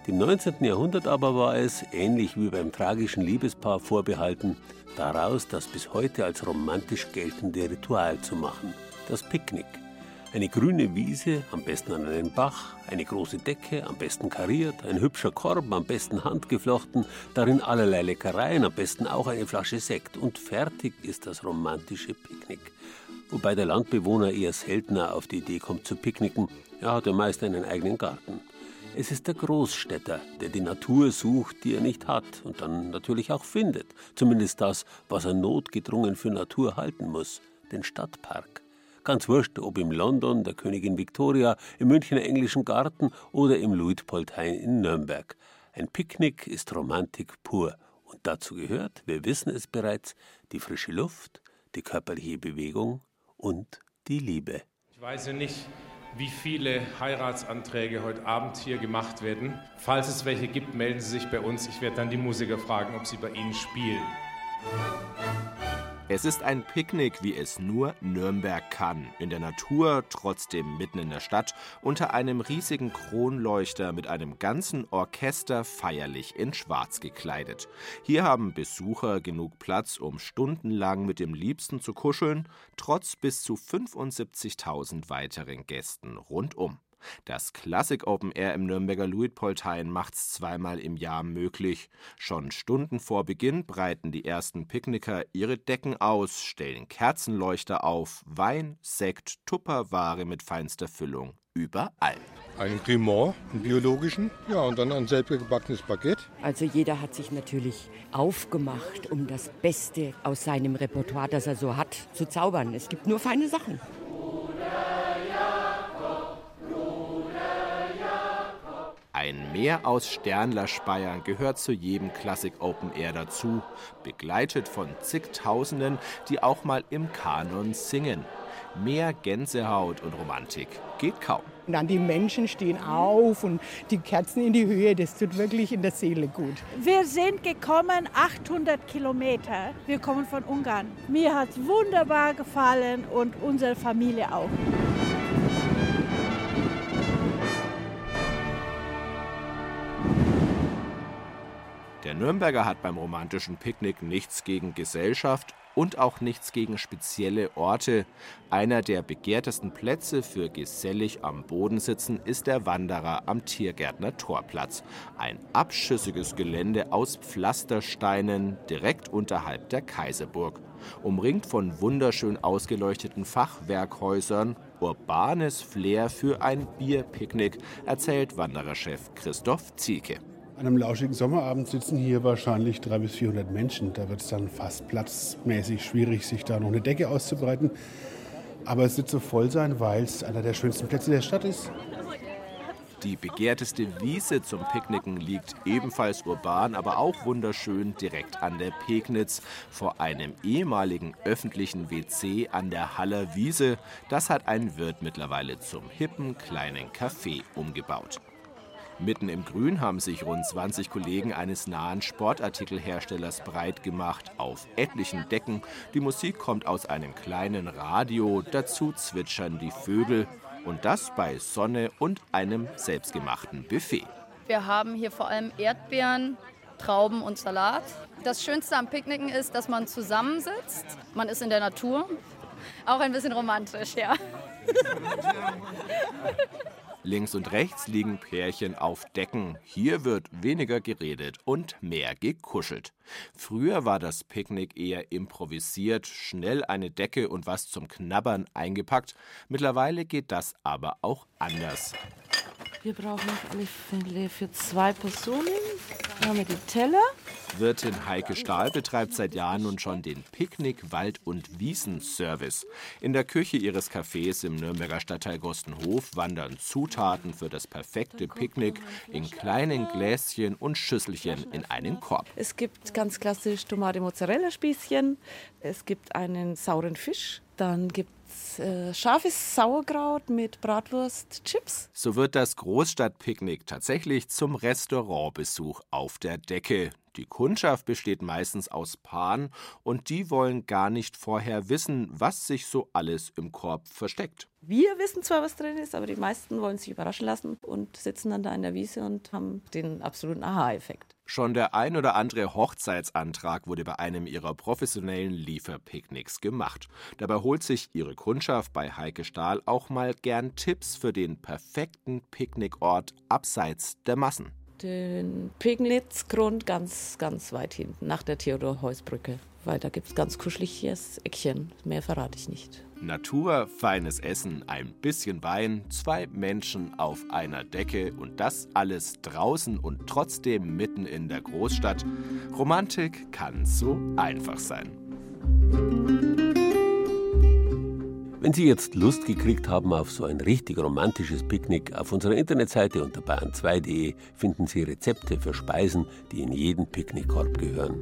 Dem 19. Jahrhundert aber war es, ähnlich wie beim tragischen Liebespaar vorbehalten, daraus das bis heute als romantisch geltende Ritual zu machen, das Picknick. Eine grüne Wiese, am besten an einem Bach, eine große Decke, am besten kariert, ein hübscher Korb, am besten handgeflochten, darin allerlei Leckereien, am besten auch eine Flasche Sekt und fertig ist das romantische Picknick. Wobei der Landbewohner eher seltener auf die Idee kommt zu picknicken, er hat ja meist einen eigenen Garten. Es ist der Großstädter, der die Natur sucht, die er nicht hat und dann natürlich auch findet, zumindest das, was er notgedrungen für Natur halten muss, den Stadtpark. Ganz wurscht, ob im London der Königin Victoria, im Münchner Englischen Garten oder im Luitpoldhain in Nürnberg. Ein Picknick ist Romantik pur. Und dazu gehört, wir wissen es bereits, die frische Luft, die körperliche Bewegung und die Liebe. Ich weiß ja nicht, wie viele Heiratsanträge heute Abend hier gemacht werden. Falls es welche gibt, melden Sie sich bei uns. Ich werde dann die Musiker fragen, ob sie bei Ihnen spielen. Es ist ein Picknick, wie es nur Nürnberg kann. In der Natur, trotzdem mitten in der Stadt, unter einem riesigen Kronleuchter mit einem ganzen Orchester feierlich in Schwarz gekleidet. Hier haben Besucher genug Platz, um stundenlang mit dem Liebsten zu kuscheln, trotz bis zu 75.000 weiteren Gästen rundum. Das Classic Open Air im Nürnberger Luitpoldhain macht's zweimal im Jahr möglich. Schon Stunden vor Beginn breiten die ersten Picknicker ihre Decken aus, stellen Kerzenleuchter auf, Wein, Sekt, Tupperware mit feinster Füllung. Überall. Einen Cremant, einen biologischen, ja, und dann ein selbstgebackenes Baguette. Also jeder hat sich natürlich aufgemacht, um das Beste aus seinem Repertoire, das er so hat, zu zaubern. Es gibt nur feine Sachen. Ein Meer aus Sternlerspeiern gehört zu jedem Classic Open Air dazu, begleitet von zigtausenden, die auch mal im Kanon singen. Mehr Gänsehaut und Romantik geht kaum. Und dann die Menschen stehen auf und die Kerzen in die Höhe, das tut wirklich in der Seele gut. Wir sind gekommen 800 Kilometer. Wir kommen von Ungarn. Mir hat es wunderbar gefallen und unsere Familie auch. Nürnberger hat beim romantischen Picknick nichts gegen Gesellschaft und auch nichts gegen spezielle Orte. Einer der begehrtesten Plätze für gesellig am Boden sitzen ist der Wanderer am Tiergärtner Torplatz. Ein abschüssiges Gelände aus Pflastersteinen direkt unterhalb der Kaiserburg. Umringt von wunderschön ausgeleuchteten Fachwerkhäusern, urbanes Flair für ein Bierpicknick, erzählt Wandererchef Christoph Zielke. An einem lauschigen Sommerabend sitzen hier wahrscheinlich 300 bis 400 Menschen. Da wird es dann fast platzmäßig schwierig, sich da noch eine Decke auszubreiten. Aber es wird so voll sein, weil es einer der schönsten Plätze der Stadt ist. Die begehrteste Wiese zum Picknicken liegt ebenfalls urban, aber auch wunderschön direkt an der Pegnitz vor einem ehemaligen öffentlichen WC an der Haller Wiese. Das hat ein Wirt mittlerweile zum hippen kleinen Café umgebaut. Mitten im Grün haben sich rund 20 Kollegen eines nahen Sportartikelherstellers breit gemacht, auf etlichen Decken. Die Musik kommt aus einem kleinen Radio, dazu zwitschern die Vögel. Und das bei Sonne und einem selbstgemachten Buffet. Wir haben hier vor allem Erdbeeren, Trauben und Salat. Das Schönste am Picknicken ist, dass man zusammensitzt. Man ist in der Natur. Auch ein bisschen romantisch, ja. Links und rechts liegen Pärchen auf Decken. Hier wird weniger geredet und mehr gekuschelt. Früher war das Picknick eher improvisiert, schnell eine Decke und was zum Knabbern eingepackt. Mittlerweile geht das aber auch anders. Wir brauchen Fälle für zwei Personen. Dann haben wir die Teller. Wirtin Heike Stahl betreibt seit Jahren nun schon den Picknick-, Wald- und Wiesenservice. In der Küche ihres Cafés im Nürnberger Stadtteil Gostenhof wandern Zutaten für das perfekte Picknick in kleinen Gläschen und Schüsselchen in einen Korb. Es gibt ganz klassisch Tomate-Mozzarella-Spießchen. Es gibt einen sauren Fisch. Dann gibt es äh, scharfes Sauerkraut mit Bratwurst, Chips. So wird das Großstadtpicknick tatsächlich zum Restaurantbesuch auf der Decke. Die Kundschaft besteht meistens aus Paaren und die wollen gar nicht vorher wissen, was sich so alles im Korb versteckt. Wir wissen zwar, was drin ist, aber die meisten wollen sich überraschen lassen und sitzen dann da in der Wiese und haben den absoluten Aha-Effekt. Schon der ein oder andere Hochzeitsantrag wurde bei einem ihrer professionellen Lieferpicknicks gemacht. Dabei holt sich ihre Kundschaft bei Heike Stahl auch mal gern Tipps für den perfekten Picknickort abseits der Massen den Pegnitzgrund ganz, ganz weit hinten, nach der Theodor-Heuss-Brücke. Weil da gibt es ganz kuscheliges Eckchen. Mehr verrate ich nicht. Natur, feines Essen, ein bisschen Wein, zwei Menschen auf einer Decke und das alles draußen und trotzdem mitten in der Großstadt. Romantik kann so einfach sein. Wenn Sie jetzt Lust gekriegt haben auf so ein richtig romantisches Picknick, auf unserer Internetseite unter bayern2.de finden Sie Rezepte für Speisen, die in jeden Picknickkorb gehören.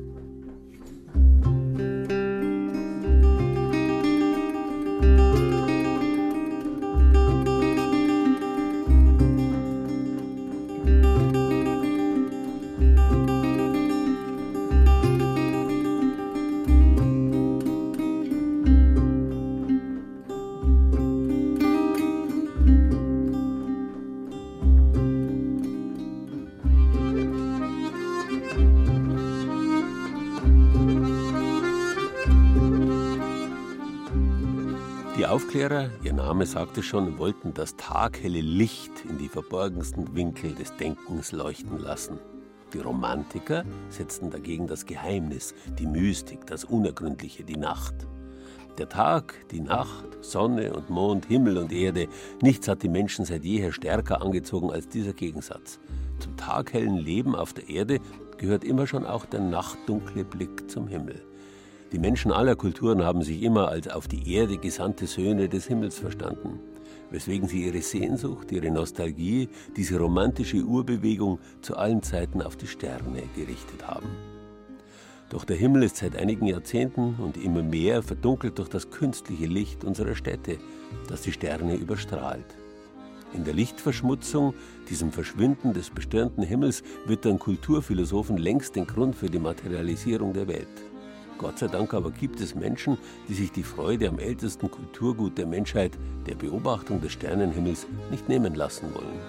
Aufklärer, ihr Name sagte schon, wollten das taghelle Licht in die verborgensten Winkel des Denkens leuchten lassen. Die Romantiker setzten dagegen das Geheimnis, die Mystik, das Unergründliche, die Nacht. Der Tag, die Nacht, Sonne und Mond, Himmel und Erde, nichts hat die Menschen seit jeher stärker angezogen als dieser Gegensatz. Zum taghellen Leben auf der Erde gehört immer schon auch der nachtdunkle Blick zum Himmel. Die Menschen aller Kulturen haben sich immer als auf die Erde gesandte Söhne des Himmels verstanden, weswegen sie ihre Sehnsucht, ihre Nostalgie, diese romantische Urbewegung zu allen Zeiten auf die Sterne gerichtet haben. Doch der Himmel ist seit einigen Jahrzehnten und immer mehr verdunkelt durch das künstliche Licht unserer Städte, das die Sterne überstrahlt. In der Lichtverschmutzung, diesem Verschwinden des bestörenden Himmels, wird dann Kulturphilosophen längst den Grund für die Materialisierung der Welt. Gott sei Dank aber gibt es Menschen, die sich die Freude am ältesten Kulturgut der Menschheit, der Beobachtung des Sternenhimmels, nicht nehmen lassen wollen.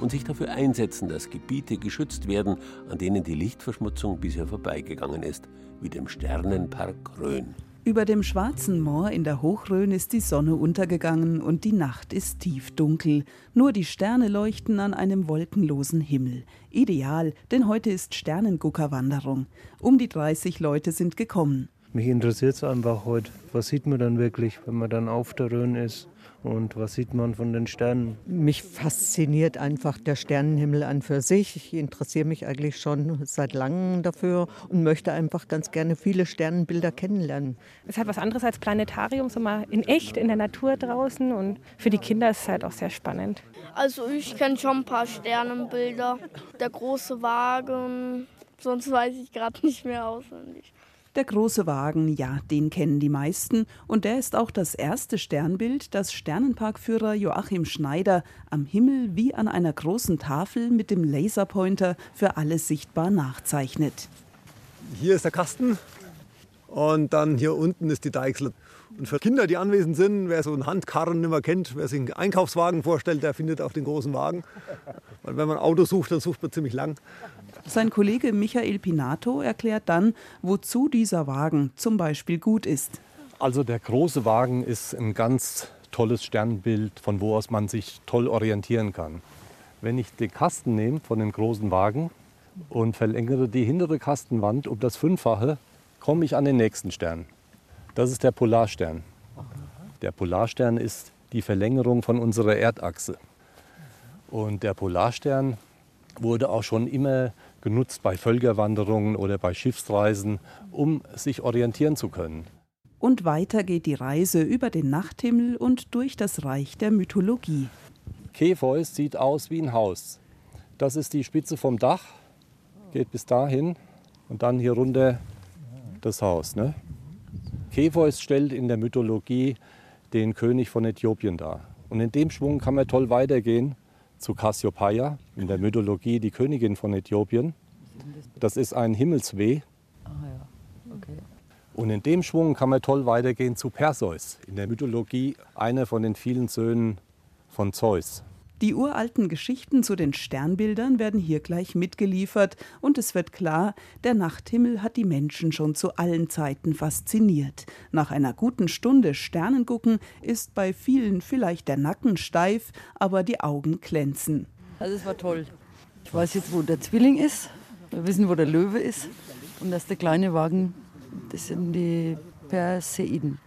Und sich dafür einsetzen, dass Gebiete geschützt werden, an denen die Lichtverschmutzung bisher vorbeigegangen ist, wie dem Sternenpark Rhön. Über dem Schwarzen Moor in der Hochrhön ist die Sonne untergegangen und die Nacht ist tiefdunkel. Nur die Sterne leuchten an einem wolkenlosen Himmel. Ideal, denn heute ist Sternenguckerwanderung. Um die 30 Leute sind gekommen. Mich interessiert es einfach heute. Was sieht man dann wirklich, wenn man dann auf der Rhön ist? Und was sieht man von den Sternen? Mich fasziniert einfach der Sternenhimmel an für sich. Ich interessiere mich eigentlich schon seit langem dafür und möchte einfach ganz gerne viele Sternenbilder kennenlernen. Es ist halt was anderes als Planetarium, so mal in echt, in der Natur draußen. Und für die Kinder ist es halt auch sehr spannend. Also ich kenne schon ein paar Sternenbilder. Der große Wagen, sonst weiß ich gerade nicht mehr auswendig. Der große Wagen, ja, den kennen die meisten. Und der ist auch das erste Sternbild, das Sternenparkführer Joachim Schneider am Himmel wie an einer großen Tafel mit dem Laserpointer für alles sichtbar nachzeichnet. Hier ist der Kasten und dann hier unten ist die Deichsel. Und für Kinder, die anwesend sind, wer so einen Handkarren nicht mehr kennt, wer sich einen Einkaufswagen vorstellt, der findet auch den großen Wagen. Weil wenn man ein Auto sucht, dann sucht man ziemlich lang. Sein Kollege Michael Pinato erklärt dann, wozu dieser Wagen zum Beispiel gut ist. Also der große Wagen ist ein ganz tolles Sternbild, von wo aus man sich toll orientieren kann. Wenn ich den Kasten nehme von dem großen Wagen und verlängere die hintere Kastenwand um das Fünffache, komme ich an den nächsten Stern. Das ist der Polarstern. Der Polarstern ist die Verlängerung von unserer Erdachse. Und der Polarstern wurde auch schon immer genutzt bei Völkerwanderungen oder bei Schiffsreisen, um sich orientieren zu können. Und weiter geht die Reise über den Nachthimmel und durch das Reich der Mythologie. Kepheus sieht aus wie ein Haus. Das ist die Spitze vom Dach, geht bis dahin und dann hier runter das Haus. Ne? Kepheus stellt in der Mythologie den König von Äthiopien dar. Und in dem Schwung kann man toll weitergehen zu Cassiopeia, in der Mythologie die Königin von Äthiopien. Das ist ein Himmelsweh. Ah, Und in dem Schwung kann man toll weitergehen zu Perseus, in der Mythologie einer von den vielen Söhnen von Zeus. Die uralten Geschichten zu den Sternbildern werden hier gleich mitgeliefert und es wird klar, der Nachthimmel hat die Menschen schon zu allen Zeiten fasziniert. Nach einer guten Stunde Sternengucken ist bei vielen vielleicht der Nacken steif, aber die Augen glänzen. Also es war toll. Ich weiß jetzt, wo der Zwilling ist. Wir wissen, wo der Löwe ist. Und das ist der kleine Wagen, das sind die Perseiden.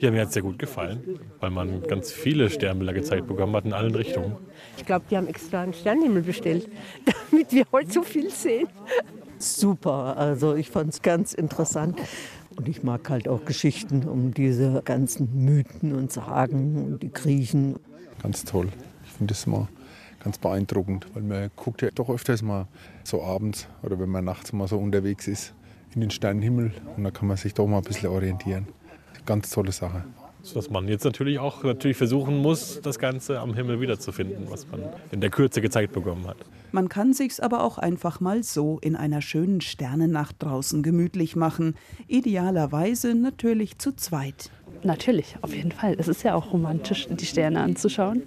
Ja, mir hat es sehr gut gefallen, weil man ganz viele Sternbilder gezeigt bekommen hat in allen Richtungen. Ich glaube, die haben extra einen Sternenhimmel bestellt, damit wir heute so viel sehen. Super, also ich fand es ganz interessant. Und ich mag halt auch Geschichten um diese ganzen Mythen und Sagen und die Griechen. Ganz toll. Ich finde das mal ganz beeindruckend, weil man guckt ja doch öfters mal so abends oder wenn man nachts mal so unterwegs ist in den Sternenhimmel und da kann man sich doch mal ein bisschen orientieren. Ganz tolle Sache. Dass man jetzt natürlich auch natürlich versuchen muss, das Ganze am Himmel wiederzufinden, was man in der Kürze gezeigt bekommen hat. Man kann sich's aber auch einfach mal so in einer schönen Sternennacht draußen gemütlich machen. Idealerweise natürlich zu zweit. Natürlich, auf jeden Fall. Es ist ja auch romantisch, die Sterne anzuschauen.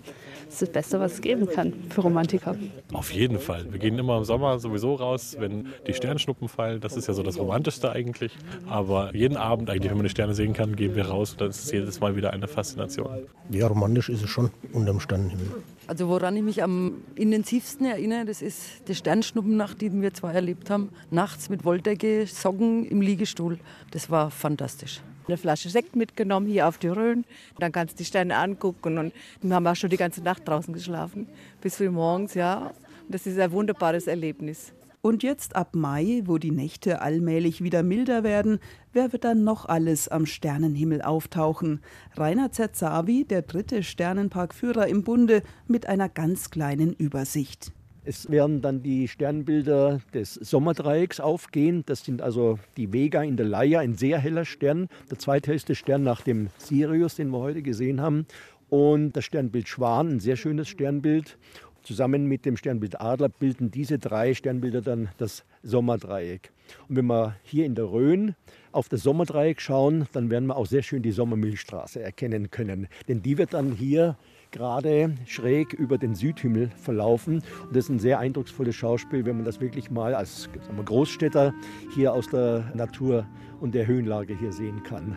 Das ist das Beste, was es geben kann für Romantiker. Auf jeden Fall. Wir gehen immer im Sommer sowieso raus, wenn die Sternschnuppen fallen. Das ist ja so das Romantischste eigentlich. Aber jeden Abend eigentlich, wenn man die Sterne sehen kann, gehen wir raus. Und das ist jedes Mal wieder eine Faszination. Ja, romantisch ist es schon unterm Sternenhimmel. Also woran ich mich am intensivsten erinnere, das ist die Sternschnuppennacht, die wir zwei erlebt haben. Nachts mit Wolldecke, Socken im Liegestuhl. Das war fantastisch eine Flasche Sekt mitgenommen hier auf die Rhön. Dann kannst du die Sterne angucken und wir haben auch schon die ganze Nacht draußen geschlafen. Bis früh morgens, ja. Das ist ein wunderbares Erlebnis. Und jetzt ab Mai, wo die Nächte allmählich wieder milder werden, wer wird dann noch alles am Sternenhimmel auftauchen? Rainer Zerzavi, der dritte Sternenparkführer im Bunde, mit einer ganz kleinen Übersicht. Es werden dann die Sternbilder des Sommerdreiecks aufgehen. Das sind also die Vega in der Leier, ein sehr heller Stern, der zweithellste Stern nach dem Sirius, den wir heute gesehen haben. Und das Sternbild Schwan, ein sehr schönes Sternbild. Zusammen mit dem Sternbild Adler bilden diese drei Sternbilder dann das Sommerdreieck. Und wenn wir hier in der Rhön auf das Sommerdreieck schauen, dann werden wir auch sehr schön die Sommermilchstraße erkennen können. Denn die wird dann hier gerade schräg über den Südhimmel verlaufen. Und das ist ein sehr eindrucksvolles Schauspiel, wenn man das wirklich mal als wir, Großstädter hier aus der Natur und der Höhenlage hier sehen kann.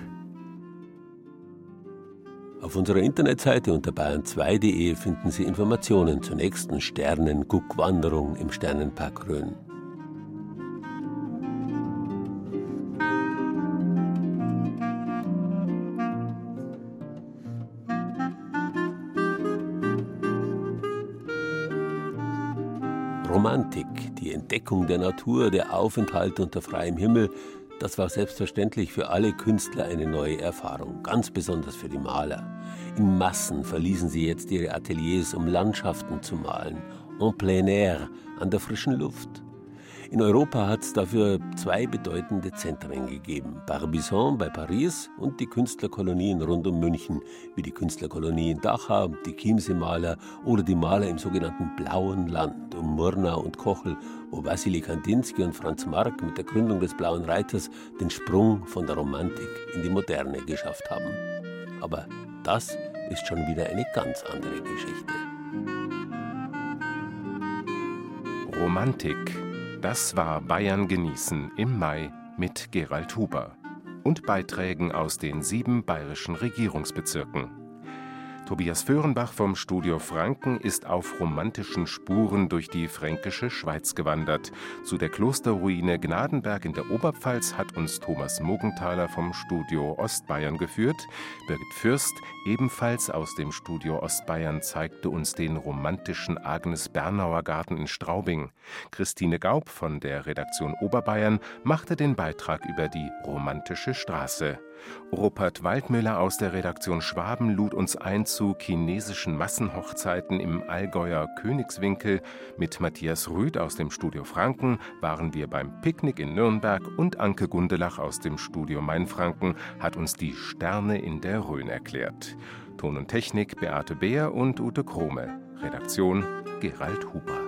Auf unserer Internetseite unter bayern2.de finden Sie Informationen zur nächsten Sternenguckwanderung im Sternenpark Rhön. Romantik, die Entdeckung der Natur, der Aufenthalt unter freiem Himmel, das war selbstverständlich für alle Künstler eine neue Erfahrung, ganz besonders für die Maler. In Massen verließen sie jetzt ihre Ateliers, um Landschaften zu malen, en plein air, an der frischen Luft. In Europa hat es dafür zwei bedeutende Zentren gegeben: Barbizon bei Paris und die Künstlerkolonien rund um München, wie die Künstlerkolonie in Dachau, die Chiemsee-Maler oder die Maler im sogenannten Blauen Land um Murnau und Kochel, wo Wassily Kandinsky und Franz Marc mit der Gründung des Blauen Reiters den Sprung von der Romantik in die Moderne geschafft haben. Aber das ist schon wieder eine ganz andere Geschichte. Romantik das war Bayern genießen im Mai mit Gerald Huber und Beiträgen aus den sieben bayerischen Regierungsbezirken. Tobias Föhrenbach vom Studio Franken ist auf romantischen Spuren durch die fränkische Schweiz gewandert. Zu der Klosterruine Gnadenberg in der Oberpfalz hat uns Thomas Mogenthaler vom Studio Ostbayern geführt. Birgit Fürst, ebenfalls aus dem Studio Ostbayern, zeigte uns den romantischen Agnes Bernauer Garten in Straubing. Christine Gaub von der Redaktion Oberbayern machte den Beitrag über die romantische Straße. Rupert Waldmüller aus der Redaktion Schwaben lud uns ein zu chinesischen Massenhochzeiten im Allgäuer Königswinkel. Mit Matthias Rüth aus dem Studio Franken waren wir beim Picknick in Nürnberg und Anke Gundelach aus dem Studio Mainfranken hat uns die Sterne in der Rhön erklärt. Ton und Technik Beate Beer und Ute Krome. Redaktion Gerald Huber.